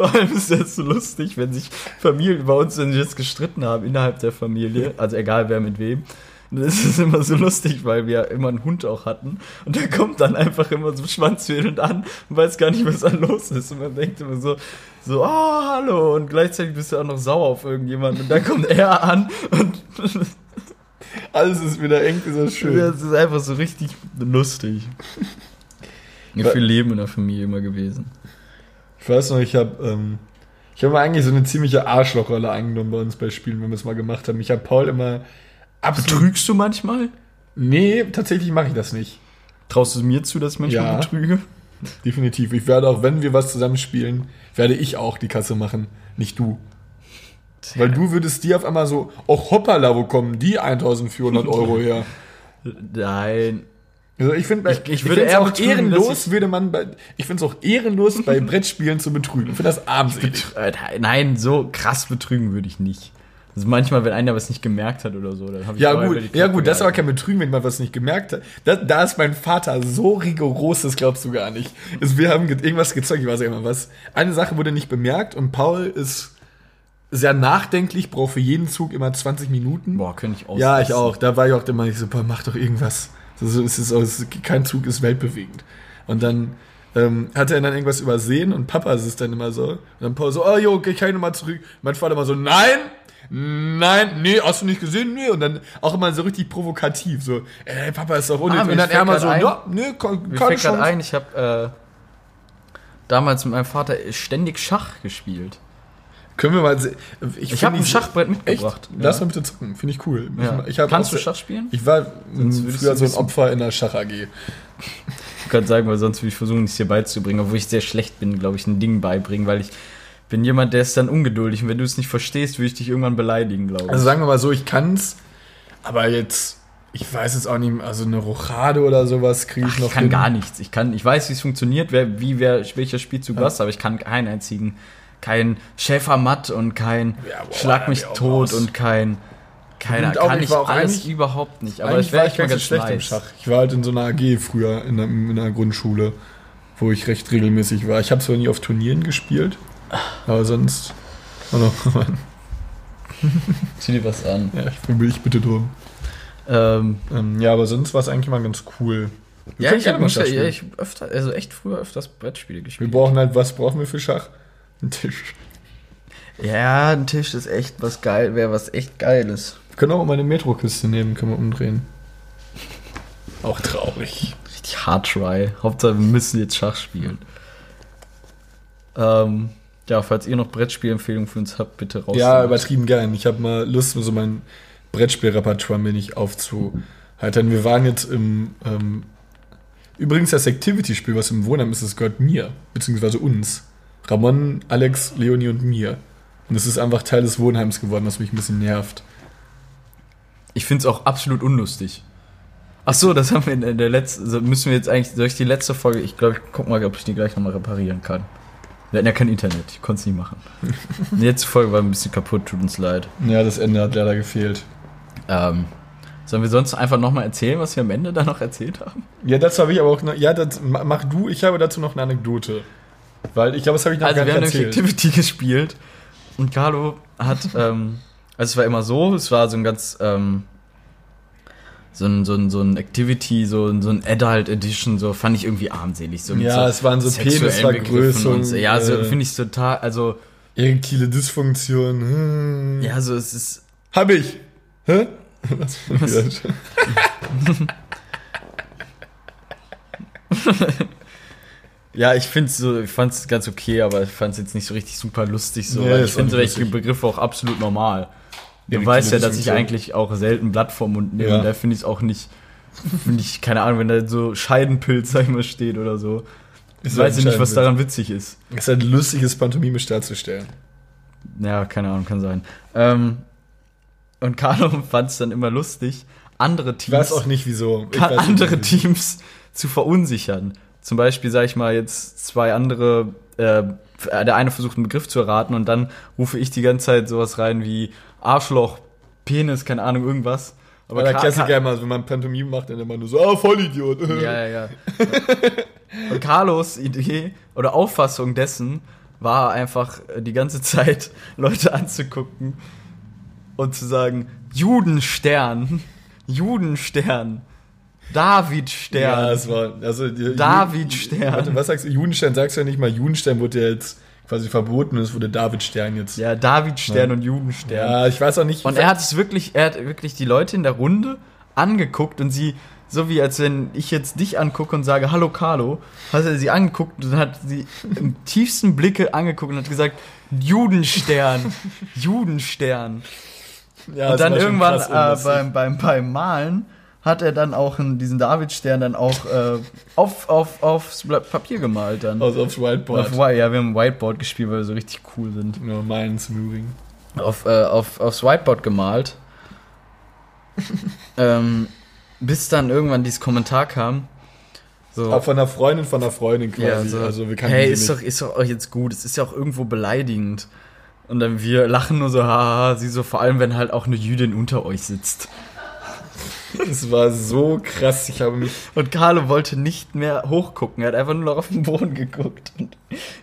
Vor allem ist das so lustig, wenn sich Familien bei uns, wenn sie jetzt gestritten haben innerhalb der Familie, also egal wer mit wem, dann ist es immer so lustig, weil wir immer einen Hund auch hatten und der kommt dann einfach immer so schwanzwedelnd an und weiß gar nicht, was da los ist und man denkt immer so, so, oh, hallo und gleichzeitig bist du auch noch sauer auf irgendjemanden und dann kommt er an und Alles ist wieder irgendwie so schön. das ist einfach so richtig lustig. Ja, viel Leben in der Familie immer gewesen. Ich weiß noch, ich habe ähm, ich habe eigentlich so eine ziemliche Arschlochrolle eingenommen bei uns bei Spielen, wenn wir es mal gemacht haben. Ich habe Paul immer absolut. Betrügst du manchmal? Nee, tatsächlich mache ich das nicht. Traust du es mir zu, dass ich manchmal Ja. betrüge? Definitiv. Ich werde auch, wenn wir was zusammen spielen, werde ich auch die Kasse machen, nicht du. Weil du würdest die auf einmal so, oh hoppala, wo kommen die 1400 Euro her? Nein. Also ich finde, Ich- ich, ich ich würde es eher auch ehrenlos, ich- würde man bei, ich finde es auch ehrenlos, bei Brettspielen zu betrügen. Ich finde das armselig. Nein, so krass betrügen würde ich nicht. Also manchmal, wenn einer was nicht gemerkt hat oder so, dann habe ich Ja gut, ja gut, das ist aber kein Betrügen, wenn man was nicht gemerkt hat. Da, da ist mein Vater so rigoros, das glaubst du gar nicht. Also wir haben ge- irgendwas gezeugt, ich weiß immer was. Eine Sache wurde nicht bemerkt und Paul ist sehr nachdenklich, brauche für jeden Zug immer 20 Minuten. Boah, könnte ich auch. Ja, ich auch. Da war ich auch immer nicht so, boah, mach doch irgendwas. Das ist, es ist, kein Zug ist weltbewegend. Und dann ähm, hat er dann irgendwas übersehen und Papa ist es dann immer so. Und dann Paul so, oh jo, okay, kann ich nochmal zurück. Mein Vater immer so, nein, nein, nee, hast du nicht gesehen? Nee. Und dann auch immer so richtig provokativ, so, ey, Papa ist doch unnötig. Ah, und dann er immer so, ein- ja, nee, kann, Mir keine fällt gerade ein, ich habe äh, damals mit meinem Vater ständig Schach gespielt. Können wir mal se- Ich find habe ein ich- Schachbrett Echt? mitgebracht. Lass mal bitte zocken. Finde ich cool. Ja. Ich, ich Kannst du Schach spielen? Ich war früher so ein. Opfer in der Schach-AG. Ich kann sagen, weil sonst würde ich versuchen, es dir beizubringen, obwohl ich sehr schlecht bin, glaube ich, ein Ding beibringen, weil ich bin jemand, der ist dann ungeduldig und wenn du es nicht verstehst, würde ich dich irgendwann beleidigen, glaube ich. Also sagen wir mal so, ich kann's, aber jetzt, ich weiß jetzt auch nicht, also eine Rochade oder sowas kriege ich Ach, noch ich kann hin. gar nichts. Ich kann, ich weiß, wie es funktioniert, wer, wie wer welcher Spielzug Ja. was, aber ich kann keinen einzigen, kein Schäfermatt und kein Ja, boah, Schlag mich tot und kein keiner auch, kann ich ich auch alles eigentlich- überhaupt nicht. Aber ich wäre war echt ich mal ganz schlecht im nice. Schach. Ich war halt in so einer AG früher in der, in der Grundschule, wo ich recht regelmäßig war. Ich habe zwar nie auf Turnieren gespielt, aber sonst. Oh no. Zieh dir was an. ja, ich will ich bitte drum. Ähm, Ähm, ja, aber sonst war es eigentlich mal ganz cool. Wir ja, ich habe ja, ich öfter, also echt früher öfters Brettspiele Wir gespielt. brauchen halt, was brauchen wir für Schach? Einen Tisch. Ja, ein Tisch ist echt was geil, wäre was echt Geiles. Wir können auch mal meine Metrokiste nehmen, können wir umdrehen. Auch traurig. Richtig hard try. Hauptsache, wir müssen jetzt Schach spielen. Ähm, ja, falls ihr noch Brettspielempfehlungen für uns habt, bitte raus. Ja, damit. übertrieben gern. Ich habe mal Lust, so mein Brettspielrepertoire mir nicht aufzuhalten. Wir waren jetzt im. Ähm, übrigens, das Activity-Spiel, was im Wohnheim ist, das gehört mir, beziehungsweise uns. Ramon, Alex, Leonie und mir. Und es ist einfach Teil des Wohnheims geworden, was mich ein bisschen nervt. Ich finde es auch absolut unlustig. Ach so, das haben wir in der letzten. Also müssen wir jetzt eigentlich. Soll ich die letzte Folge. Ich glaube, ich guck mal, ob ich die gleich nochmal reparieren kann. Wir hatten ja kein Internet. Ich konnte es nicht machen. die letzte Folge war ein bisschen kaputt, tut uns leid. Ja, das Ende hat leider gefehlt. Ähm, sollen wir sonst einfach nochmal erzählen, was wir am Ende da noch erzählt haben? Ja, dazu habe ich aber auch noch. Ja, das ma- mach du, ich habe dazu noch eine Anekdote. Weil ich glaube, das habe ich noch Also gar wir haben nicht nämlich erzählt. Activity gespielt und Carlo hat, ähm, also es war immer so, es war so ein ganz, ähm, so ein, so ein, so ein Activity, so ein, so ein Adult Edition, so fand ich irgendwie armselig. So Ja, so es waren so so. Ja, so äh, finde ich total, also, Erektile Dysfunktion. Hm. ja, so es ist, Hab ich. Hä? Was? Was? Ja, ich finde so, ich fand es ganz okay, aber ich fand es jetzt nicht so richtig super lustig, so, Nee, ich finde nicht solche. Begriffe auch absolut normal. Du Erektile weißt ja, dass ich eigentlich auch selten Blatt vom Mund nehme. Ja. Und da finde ich es auch nicht, finde ich, keine Ahnung, wenn da so Scheidenpilz, sag ich mal, steht oder so. Ich weiß halt ja nicht, was daran witzig ist. Es ist halt lustiges pantomimisch darzustellen. Ja, keine Ahnung, kann sein. Ähm, und Carlo fand es dann immer lustig, andere Ich Teams, weiß auch nicht, wieso. Ich nicht, andere wieso. Teams zu verunsichern. Zum Beispiel, sage ich mal, jetzt zwei andere, äh, der eine versucht einen Begriff zu erraten und dann rufe ich die ganze Zeit sowas rein wie Arschloch, Penis, keine Ahnung, irgendwas. Aber der Klassiker immer, wenn man Pantomime macht, dann immer nur so, ah, Vollidiot. Ja, ja, ja. Und Carlos Idee oder Auffassung dessen war einfach äh, die ganze Zeit Leute anzugucken und zu sagen, Judenstern, Judenstern, Davidstern. Ja, es war, also, die- Davidstern. Warte, was sagst du? Judenstern sagst du ja nicht mal. Judenstern wurde ja jetzt quasi verboten und es wurde Davidstern jetzt. Ja, Davidstern Ja. und Judenstern. Ja, ich weiß auch nicht. Und er hat es wirklich, er hat wirklich die Leute in der Runde angeguckt und sie, so wie als wenn ich jetzt dich angucke und sage, hallo Carlo, hat er sie angeguckt und hat sie im tiefsten Blicke angeguckt und hat gesagt, Judenstern, Judenstern. ja, und dann irgendwann äh, beim, beim, beim Malen hat er dann auch diesen Davidstern dann auch äh, auf, auf, aufs Blatt Papier gemalt dann. Aus aufs Whiteboard. Auf, ja, wir haben Whiteboard gespielt, weil wir so richtig cool sind. Nur meins im Übrigen. auf, äh, auf, aufs Whiteboard gemalt. ähm, bis dann irgendwann dieses Kommentar kam. So, Auch von einer Freundin von einer Freundin quasi. ja, so also wir kannten hey, ist nicht. doch, ist doch jetzt gut, es ist ja auch irgendwo beleidigend. Und dann wir lachen nur so, haha, sie so, vor allem wenn halt auch eine Jüdin unter euch sitzt. Es war so krass. Ich habe mich. Und Carlo wollte nicht mehr hochgucken. Er hat einfach nur noch auf den Boden geguckt. Und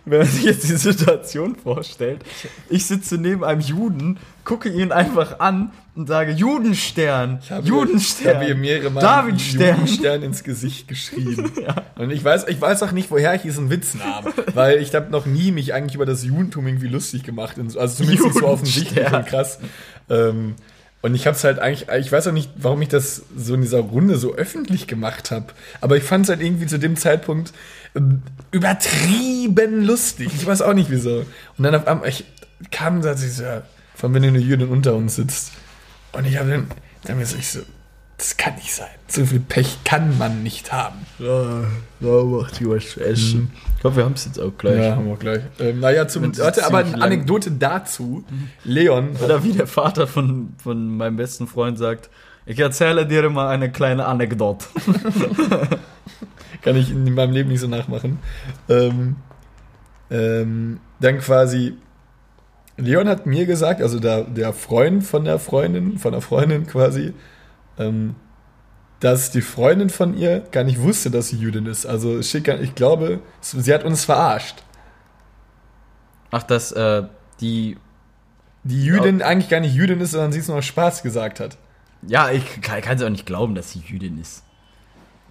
wenn man sich jetzt die Situation vorstellt, ich sitze neben einem Juden, gucke ihn einfach an und sage Judenstern, Ich habe Judenstern, ihr mehrere Mal Davidstern. Judenstern ins Gesicht geschrieben. Und ich weiß, ich weiß auch nicht, woher ich diesen Witz nahm. Weil ich habe noch nie mich eigentlich über das Judentum irgendwie lustig gemacht. Also zumindest so offensichtlich und krass. Ähm, und ich habe es halt eigentlich, ich weiß auch nicht, warum ich das so in dieser Runde so öffentlich gemacht habe. Aber ich fand es halt irgendwie zu dem Zeitpunkt ähm, übertrieben lustig. Ich weiß auch nicht wieso. Und dann auf einmal ich, kam da ja, von wenn eine Jüdin unter uns sitzt. Und ich habe dann, dann ich so, das kann nicht sein. So viel Pech kann man nicht haben. Ja, ja, macht die was essen. Ich glaube, wir haben es jetzt auch gleich. Ja, haben wir gleich. Ähm, naja, zum, warte, aber eine Anekdote dazu. Leon, Oder wie der Vater von, von meinem besten Freund sagt, ich erzähle dir mal eine kleine Anekdote. kann ich in meinem Leben nicht so nachmachen. Ähm, ähm, dann quasi, Leon hat mir gesagt, also der, der Freund von der Freundin, von der Freundin quasi, ähm, dass die Freundin von ihr gar nicht wusste, dass sie Jüdin ist. Also ich glaube, sie hat uns verarscht. Ach, dass äh, die. Die Jüdin eigentlich gar nicht Jüdin ist, sondern sie es nur aus Spaß gesagt hat. Ja, ich kann es auch nicht glauben, dass sie Jüdin ist.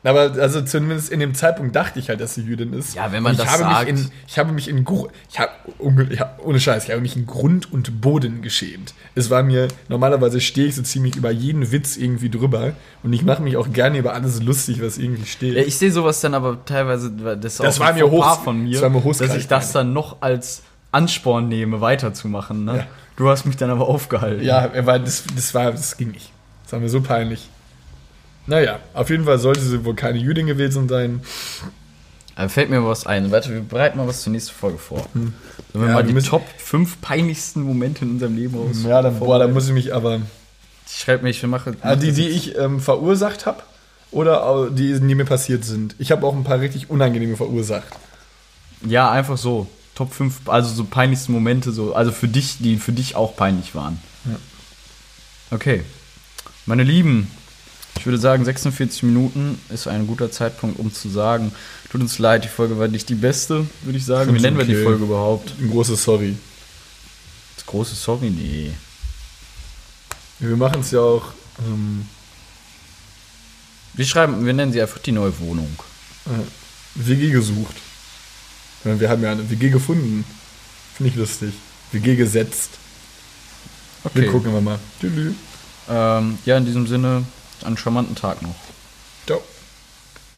Aber also zumindest in dem Zeitpunkt dachte ich halt, dass sie Jüdin ist. Ja, wenn man Und ich das habe sagt. Mich in, ich habe mich in ich habe, ohne Scheiß, ich habe mich in Grund und Boden geschämt. Es war mir normalerweise stehe ich so ziemlich über jeden Witz irgendwie drüber und ich mache mich auch gerne über alles lustig, was irgendwie steht. Ja, ich sehe sowas dann aber teilweise, das, ist Das auch war ein mir hoch- von mir, das war mir dass hochskalt, ich das dann noch als Ansporn nehme, weiterzumachen. Ne? Ja. Du hast mich dann aber aufgehalten. ja, das, das war, das ging nicht. Das war mir so peinlich. Naja, auf jeden Fall sollte sie wohl keine Jüdin gewesen sein. Aber fällt mir was ein. Warte, wir bereiten mal was zur nächsten Folge vor. Sollen wir Ja, mal die Top 5 peinlichsten Momente in unserem Leben aus? Ja, dann, boah, da muss ich mich aber. Ich schreibe mir, ich mache. Ah, die, die ich ähm, verursacht habe oder die, die mir passiert sind. Ich habe auch ein paar richtig unangenehme verursacht. Ja, einfach so. Top 5, also so peinlichste Momente, so, also für dich, die für dich auch peinlich waren. Okay. Meine Lieben, ich würde sagen, 46 Minuten ist ein guter Zeitpunkt, um zu sagen, tut uns leid, die Folge war nicht die beste, würde ich sagen. Wie nennen wir die okay. Folge überhaupt? Ein großes Sorry. Das große Sorry? Nee. Wir machen es ja auch. Ähm, Wir schreiben, wir nennen sie einfach die neue Wohnung. äh, WG gesucht. Wir haben ja eine WG gefunden. Finde ich lustig. WG gesetzt. Okay. Wir gucken wir mal. Tschüss. Ähm, ja, in diesem Sinne, einen charmanten Tag noch.